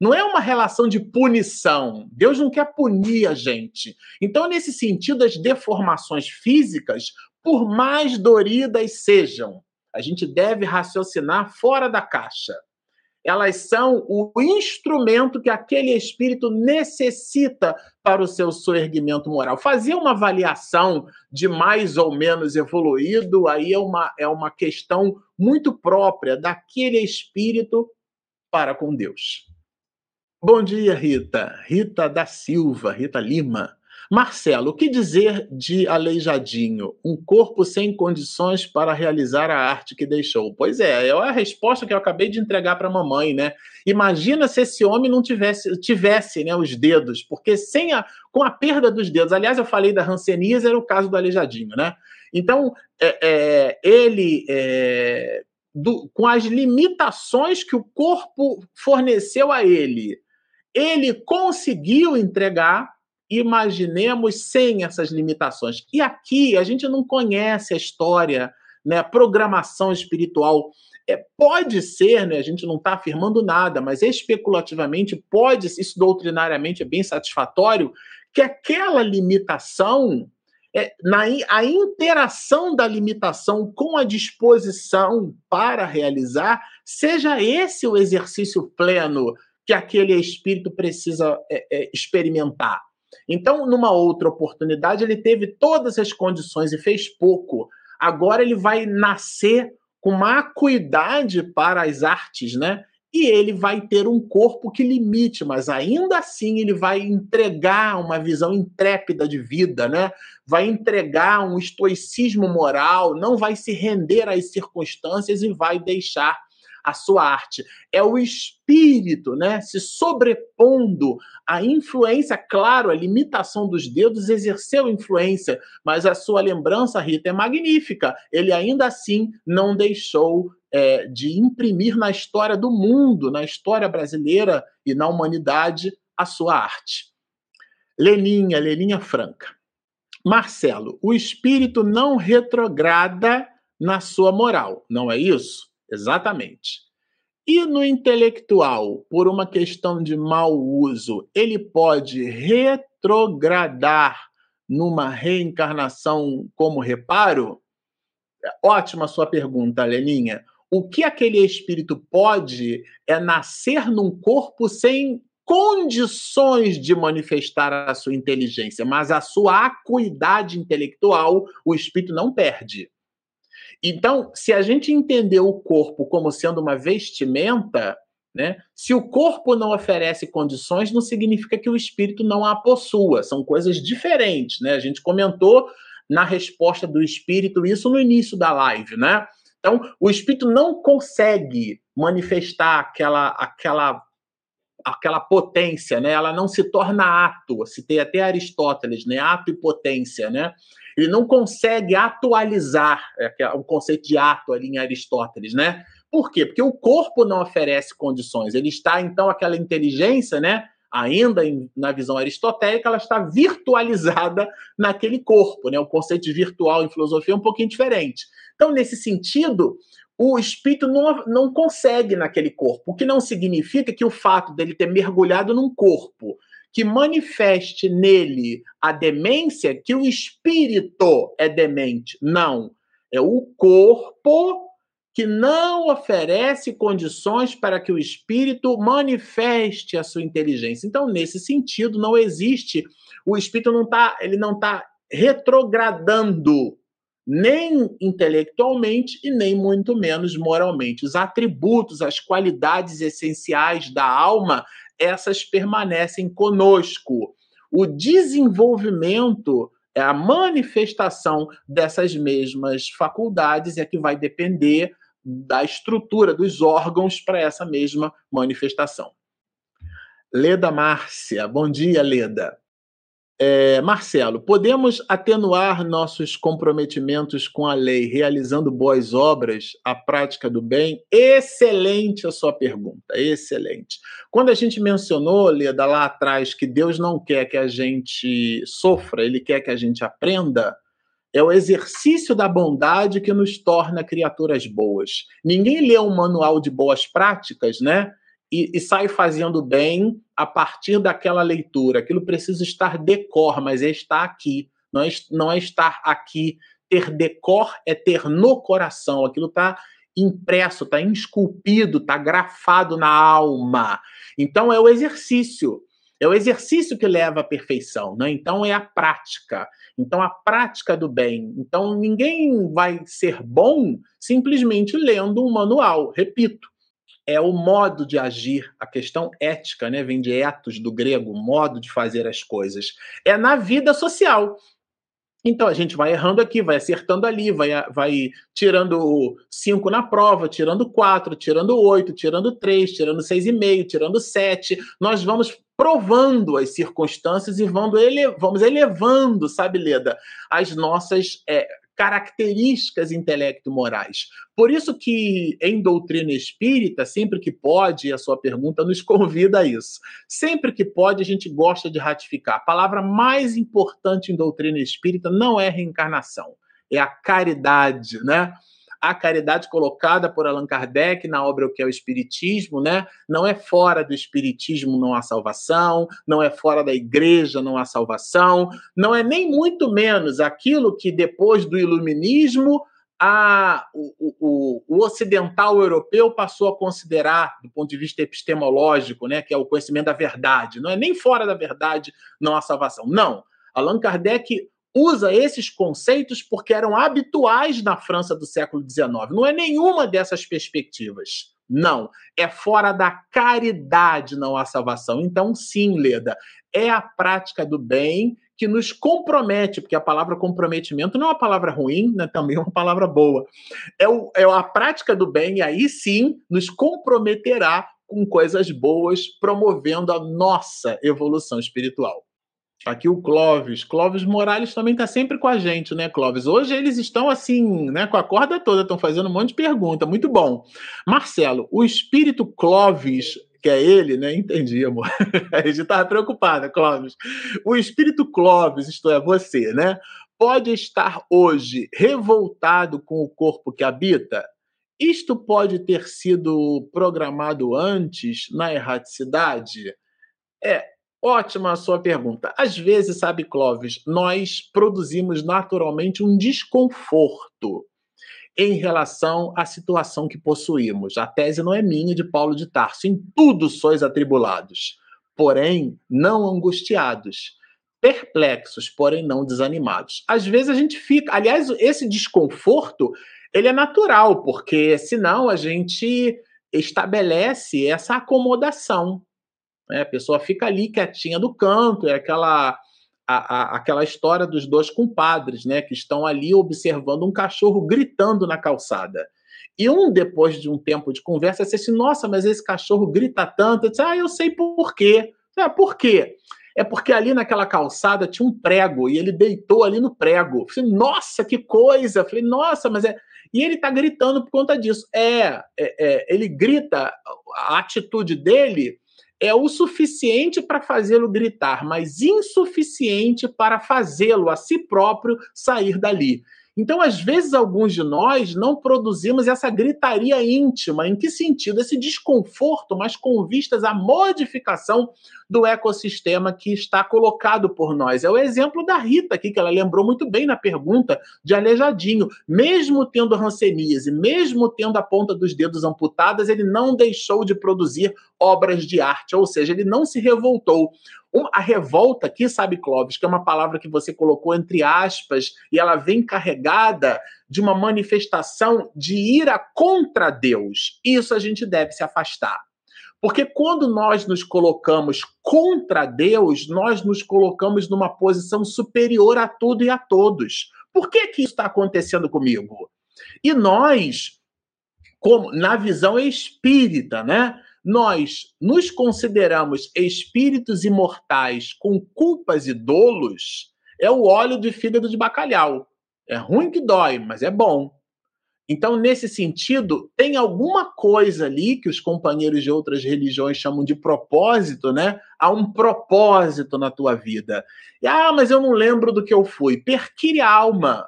Não é uma relação de punição. Deus não quer punir a gente. Então, nesse sentido, as deformações físicas, por mais doridas sejam, a gente deve raciocinar fora da caixa elas são o instrumento que aquele espírito necessita para o seu soerguimento moral. Fazer uma avaliação de mais ou menos evoluído aí é uma, é uma questão muito própria daquele espírito para com Deus. Bom dia, Rita. Rita da Silva, Rita Lima. Marcelo, o que dizer de Aleijadinho? Um corpo sem condições para realizar a arte que deixou. Pois é, é a resposta que eu acabei de entregar para a mamãe, né? Imagina se esse homem não tivesse, tivesse né, os dedos, porque sem a, com a perda dos dedos, aliás, eu falei da Hanseníase, era o caso do Aleijadinho, né? Então, é, é, ele, é, do, com as limitações que o corpo forneceu a ele, ele conseguiu entregar imaginemos sem essas limitações. E aqui a gente não conhece a história, né, a programação espiritual. É, pode ser, né, a gente não está afirmando nada, mas especulativamente pode, isso doutrinariamente é bem satisfatório, que aquela limitação, é, na, a interação da limitação com a disposição para realizar, seja esse o exercício pleno que aquele espírito precisa é, é, experimentar. Então, numa outra oportunidade, ele teve todas as condições e fez pouco. Agora ele vai nascer com uma acuidade para as artes, né? E ele vai ter um corpo que limite, mas ainda assim ele vai entregar uma visão intrépida de vida, né? Vai entregar um estoicismo moral, não vai se render às circunstâncias e vai deixar a sua arte. É o espírito, né, se sobrepondo à influência, claro, a limitação dos dedos exerceu influência, mas a sua lembrança, Rita, é magnífica. Ele ainda assim não deixou é, de imprimir na história do mundo, na história brasileira e na humanidade, a sua arte. Leninha, Leninha Franca. Marcelo, o espírito não retrograda na sua moral, não é isso? Exatamente. E no intelectual, por uma questão de mau uso, ele pode retrogradar numa reencarnação como reparo? Ótima sua pergunta, Leninha. O que aquele espírito pode é nascer num corpo sem condições de manifestar a sua inteligência, mas a sua acuidade intelectual o espírito não perde. Então, se a gente entender o corpo como sendo uma vestimenta, né, se o corpo não oferece condições, não significa que o espírito não a possua. São coisas diferentes. Né? A gente comentou na resposta do espírito isso no início da live. Né? Então, o espírito não consegue manifestar aquela, aquela aquela potência, né? Ela não se torna ato. Citei até Aristóteles, né? Ato e potência, né? Ele não consegue atualizar é, o conceito de ato ali em Aristóteles, né? Por quê? Porque o corpo não oferece condições. Ele está, então, aquela inteligência, né? Ainda em, na visão aristotélica, ela está virtualizada naquele corpo, né? O conceito de virtual em filosofia é um pouquinho diferente. Então, nesse sentido, o espírito não, não consegue naquele corpo, o que não significa que o fato dele ter mergulhado num corpo que manifeste nele a demência, que o espírito é demente. Não. É o corpo que não oferece condições para que o espírito manifeste a sua inteligência. Então, nesse sentido, não existe o espírito não está, ele não está retrogradando nem intelectualmente e nem muito menos moralmente. Os atributos, as qualidades essenciais da alma, essas permanecem conosco. O desenvolvimento, é a manifestação dessas mesmas faculdades é que vai depender da estrutura dos órgãos para essa mesma manifestação. Leda Márcia, bom dia, Leda. É, Marcelo, podemos atenuar nossos comprometimentos com a lei realizando boas obras, a prática do bem? Excelente a sua pergunta, excelente. Quando a gente mencionou, Leda, lá atrás, que Deus não quer que a gente sofra, Ele quer que a gente aprenda, é o exercício da bondade que nos torna criaturas boas. Ninguém lê um manual de boas práticas, né? E, e sai fazendo bem a partir daquela leitura. Aquilo precisa estar decor, mas é estar aqui. Não é, não é estar aqui. Ter decor é ter no coração. Aquilo está impresso, está esculpido, está grafado na alma. Então é o exercício. É o exercício que leva à perfeição, né? Então é a prática. Então a prática do bem. Então ninguém vai ser bom simplesmente lendo um manual. Repito, é o modo de agir, a questão ética, né? Vem de etos do grego, modo de fazer as coisas. É na vida social. Então a gente vai errando aqui, vai acertando ali, vai, vai tirando cinco na prova, tirando quatro, tirando oito, tirando três, tirando seis e meio, tirando sete. Nós vamos provando as circunstâncias e vamos, vamos elevando, sabe, Leda, as nossas é, características intelecto-morais. Por isso que em doutrina espírita, sempre que pode, a sua pergunta nos convida a isso. Sempre que pode, a gente gosta de ratificar. A palavra mais importante em doutrina espírita não é reencarnação, é a caridade, né? A caridade colocada por Allan Kardec na obra O que é o Espiritismo, né? Não é fora do Espiritismo não há salvação, não é fora da igreja não há salvação, não é nem muito menos aquilo que depois do Iluminismo a, o, o, o, ocidental europeu passou a considerar, do ponto de vista epistemológico, né, que é o conhecimento da verdade. Não é nem fora da verdade não há salvação. Não. Allan Kardec usa esses conceitos porque eram habituais na França do século XIX. Não é nenhuma dessas perspectivas. Não, é fora da caridade não há salvação. Então, sim, Leda, é a prática do bem que nos compromete, porque a palavra comprometimento não é uma palavra ruim, né, também é uma palavra boa. É, o, é a prática do bem, e aí sim nos comprometerá com coisas boas, promovendo a nossa evolução espiritual. Aqui o Clóvis. Clóvis Morales também está sempre com a gente, né, Clóvis? Hoje eles estão assim, né, com a corda toda, estão fazendo um monte de pergunta. Muito bom. Marcelo, o espírito Clóvis, que é ele, né? Entendi, amor. A gente estava preocupada, Clóvis. O espírito Clóvis, isto é, você, né? Pode estar hoje revoltado com o corpo que habita? Isto pode ter sido programado antes na erraticidade? É, Ótima a sua pergunta. Às vezes, sabe, Clóvis, nós produzimos naturalmente um desconforto em relação à situação que possuímos. A tese não é minha, de Paulo de Tarso. Em tudo sois atribulados, porém não angustiados. Perplexos, porém não desanimados. Às vezes a gente fica. Aliás, esse desconforto ele é natural, porque senão a gente estabelece essa acomodação. Né? A pessoa fica ali quietinha do canto, é aquela, a, a, aquela história dos dois compadres, né? Que estão ali observando um cachorro gritando na calçada. E um, depois de um tempo de conversa, disse assim: Nossa, mas esse cachorro grita tanto. Eu disse: Ah, eu sei por quê. Ah, por quê? É porque ali naquela calçada tinha um prego e ele deitou ali no prego. Falei, nossa, que coisa! Falei, nossa, mas é. E ele tá gritando por conta disso. É, é, é ele grita, a atitude dele é o suficiente para fazê-lo gritar, mas insuficiente para fazê-lo a si próprio sair dali. Então, às vezes, alguns de nós não produzimos essa gritaria íntima. Em que sentido? Esse desconforto, mas com vistas à modificação do ecossistema que está colocado por nós. É o exemplo da Rita aqui, que ela lembrou muito bem na pergunta de Aleijadinho. Mesmo tendo ranceníase, mesmo tendo a ponta dos dedos amputadas, ele não deixou de produzir obras de arte, ou seja, ele não se revoltou. A revolta aqui, sabe, Clóvis, que é uma palavra que você colocou entre aspas e ela vem carregada de uma manifestação de ira contra Deus. Isso a gente deve se afastar. Porque quando nós nos colocamos contra Deus, nós nos colocamos numa posição superior a tudo e a todos. Por que, que isso está acontecendo comigo? E nós, como na visão espírita, né? Nós nos consideramos espíritos imortais com culpas e dolos, é o óleo de fígado de bacalhau. É ruim que dói, mas é bom. Então, nesse sentido, tem alguma coisa ali que os companheiros de outras religiões chamam de propósito, né? Há um propósito na tua vida. E, ah, mas eu não lembro do que eu fui. Perquire a alma.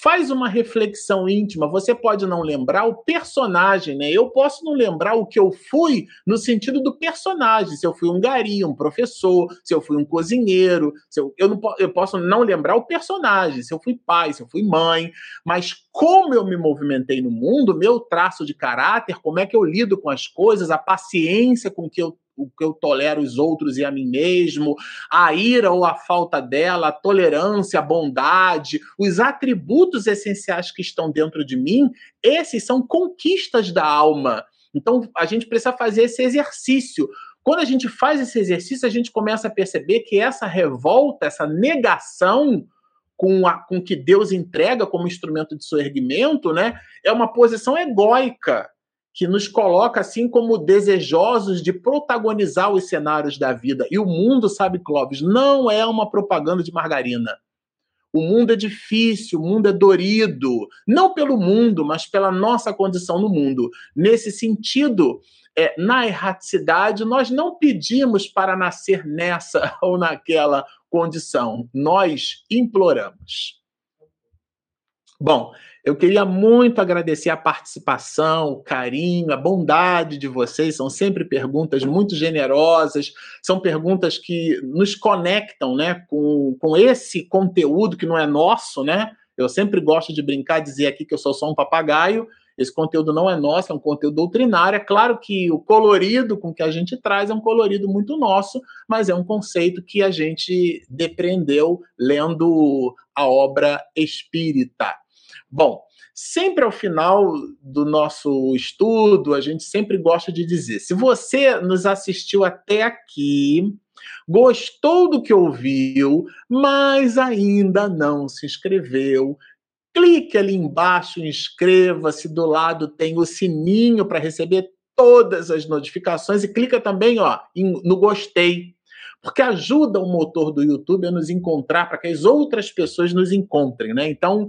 Faz uma reflexão íntima. Você pode não lembrar o personagem, né? Eu posso não lembrar o que eu fui no sentido do personagem. Se eu fui um gari, um professor, se eu fui um cozinheiro, se eu, eu, não, eu posso não lembrar o personagem. Se eu fui pai, se eu fui mãe. Mas como eu me movimentei no mundo, meu traço de caráter, como é que eu lido com as coisas, a paciência com que eu o que eu tolero os outros e a mim mesmo, a ira ou a falta dela, a tolerância, a bondade, os atributos essenciais que estão dentro de mim, esses são conquistas da alma. Então a gente precisa fazer esse exercício. Quando a gente faz esse exercício, a gente começa a perceber que essa revolta, essa negação com, a, com que Deus entrega como instrumento de soerguimento, né, é uma posição egóica que nos coloca assim como desejosos de protagonizar os cenários da vida. E o mundo, sabe, Clóvis, não é uma propaganda de margarina. O mundo é difícil, o mundo é dorido, não pelo mundo, mas pela nossa condição no mundo. Nesse sentido, é, na erraticidade, nós não pedimos para nascer nessa ou naquela condição, nós imploramos. Bom, eu queria muito agradecer a participação, o carinho, a bondade de vocês. São sempre perguntas muito generosas, são perguntas que nos conectam né, com, com esse conteúdo que não é nosso, né? Eu sempre gosto de brincar, dizer aqui que eu sou só um papagaio. Esse conteúdo não é nosso, é um conteúdo doutrinário. É claro que o colorido com que a gente traz é um colorido muito nosso, mas é um conceito que a gente depreendeu lendo a obra espírita. Bom, sempre ao final do nosso estudo, a gente sempre gosta de dizer: se você nos assistiu até aqui, gostou do que ouviu, mas ainda não se inscreveu, clique ali embaixo, inscreva-se, do lado tem o sininho para receber todas as notificações e clica também ó, no gostei, porque ajuda o motor do YouTube a nos encontrar para que as outras pessoas nos encontrem, né? Então,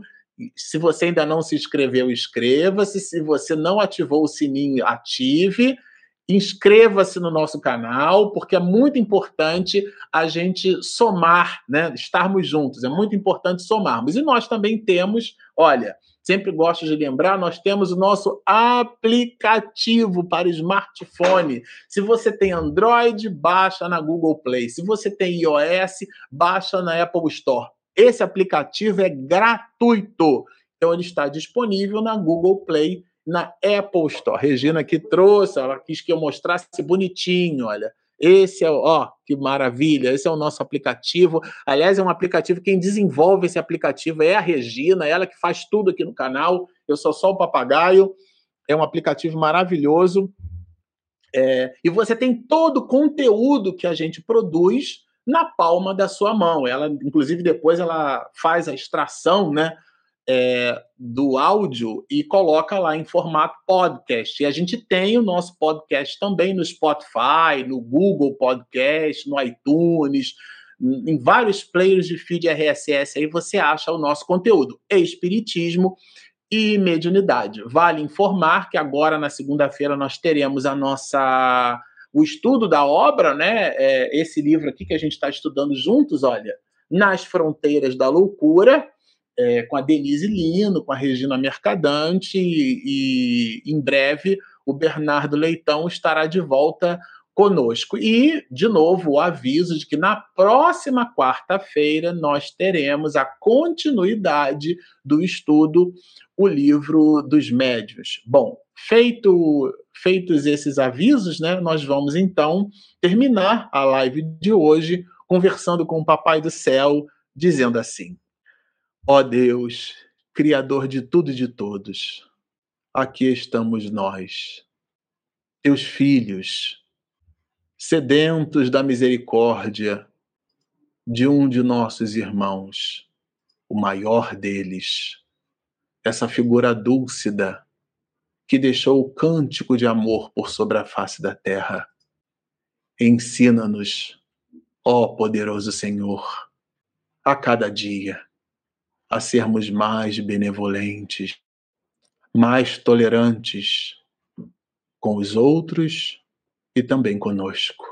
se você ainda não se inscreveu, inscreva-se. Se você não ativou o sininho, ative. Inscreva-se no nosso canal, porque é muito importante a gente somar, né? Estarmos juntos, é muito importante somarmos. E nós também temos, olha, sempre gosto de lembrar, nós temos o nosso aplicativo para smartphone. Se você tem Android, baixa na Google Play. Se você tem iOS, baixa na Apple Store. Esse aplicativo é gratuito. Então ele está disponível na Google Play, na Apple Store. Regina aqui trouxe, ela quis que eu mostrasse bonitinho, olha. Esse é, ó, que maravilha. Esse é o nosso aplicativo. Aliás, é um aplicativo quem desenvolve esse aplicativo é a Regina, ela que faz tudo aqui no canal. Eu sou só o papagaio. É um aplicativo maravilhoso. É, e você tem todo o conteúdo que a gente produz na palma da sua mão. Ela, inclusive, depois ela faz a extração, né? É, do áudio e coloca lá em formato podcast. E a gente tem o nosso podcast também no Spotify, no Google Podcast, no iTunes, em vários players de feed RSS aí você acha o nosso conteúdo. Espiritismo e mediunidade. Vale informar que agora na segunda-feira nós teremos a nossa o estudo da obra, né? É esse livro aqui que a gente está estudando juntos, olha, Nas Fronteiras da Loucura, é, com a Denise Lino, com a Regina Mercadante, e, e em breve o Bernardo Leitão estará de volta conosco. E, de novo, o aviso de que na próxima quarta-feira nós teremos a continuidade do estudo O Livro dos Médios. Bom, feito, feitos esses avisos, né, nós vamos então terminar a live de hoje conversando com o Papai do Céu, dizendo assim: Ó oh Deus, Criador de tudo e de todos, aqui estamos nós, teus filhos sedentos da misericórdia de um de nossos irmãos, o maior deles, essa figura dúlcida que deixou o cântico de amor por sobre a face da terra. Ensina-nos, ó poderoso Senhor, a cada dia a sermos mais benevolentes, mais tolerantes com os outros e também conosco.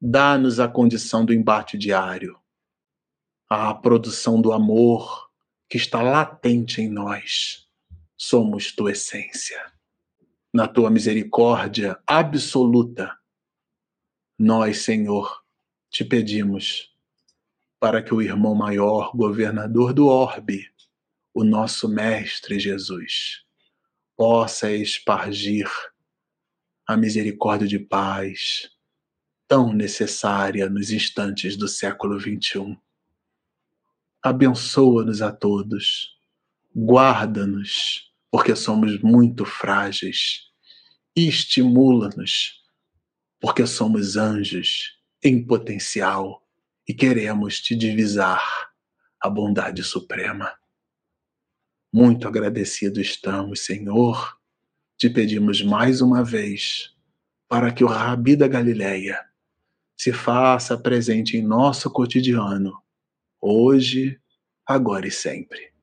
Dá-nos a condição do embate diário, a produção do amor que está latente em nós. Somos tua essência. Na tua misericórdia absoluta, nós, Senhor, te pedimos para que o irmão maior, governador do orbe, o nosso Mestre Jesus, possa espargir a misericórdia de paz, tão necessária nos instantes do século XXI. Abençoa-nos a todos, guarda-nos, porque somos muito frágeis, e estimula-nos, porque somos anjos em potencial e queremos te divisar a bondade suprema. Muito agradecido estamos, Senhor te pedimos mais uma vez para que o Rabi da Galileia se faça presente em nosso cotidiano, hoje, agora e sempre.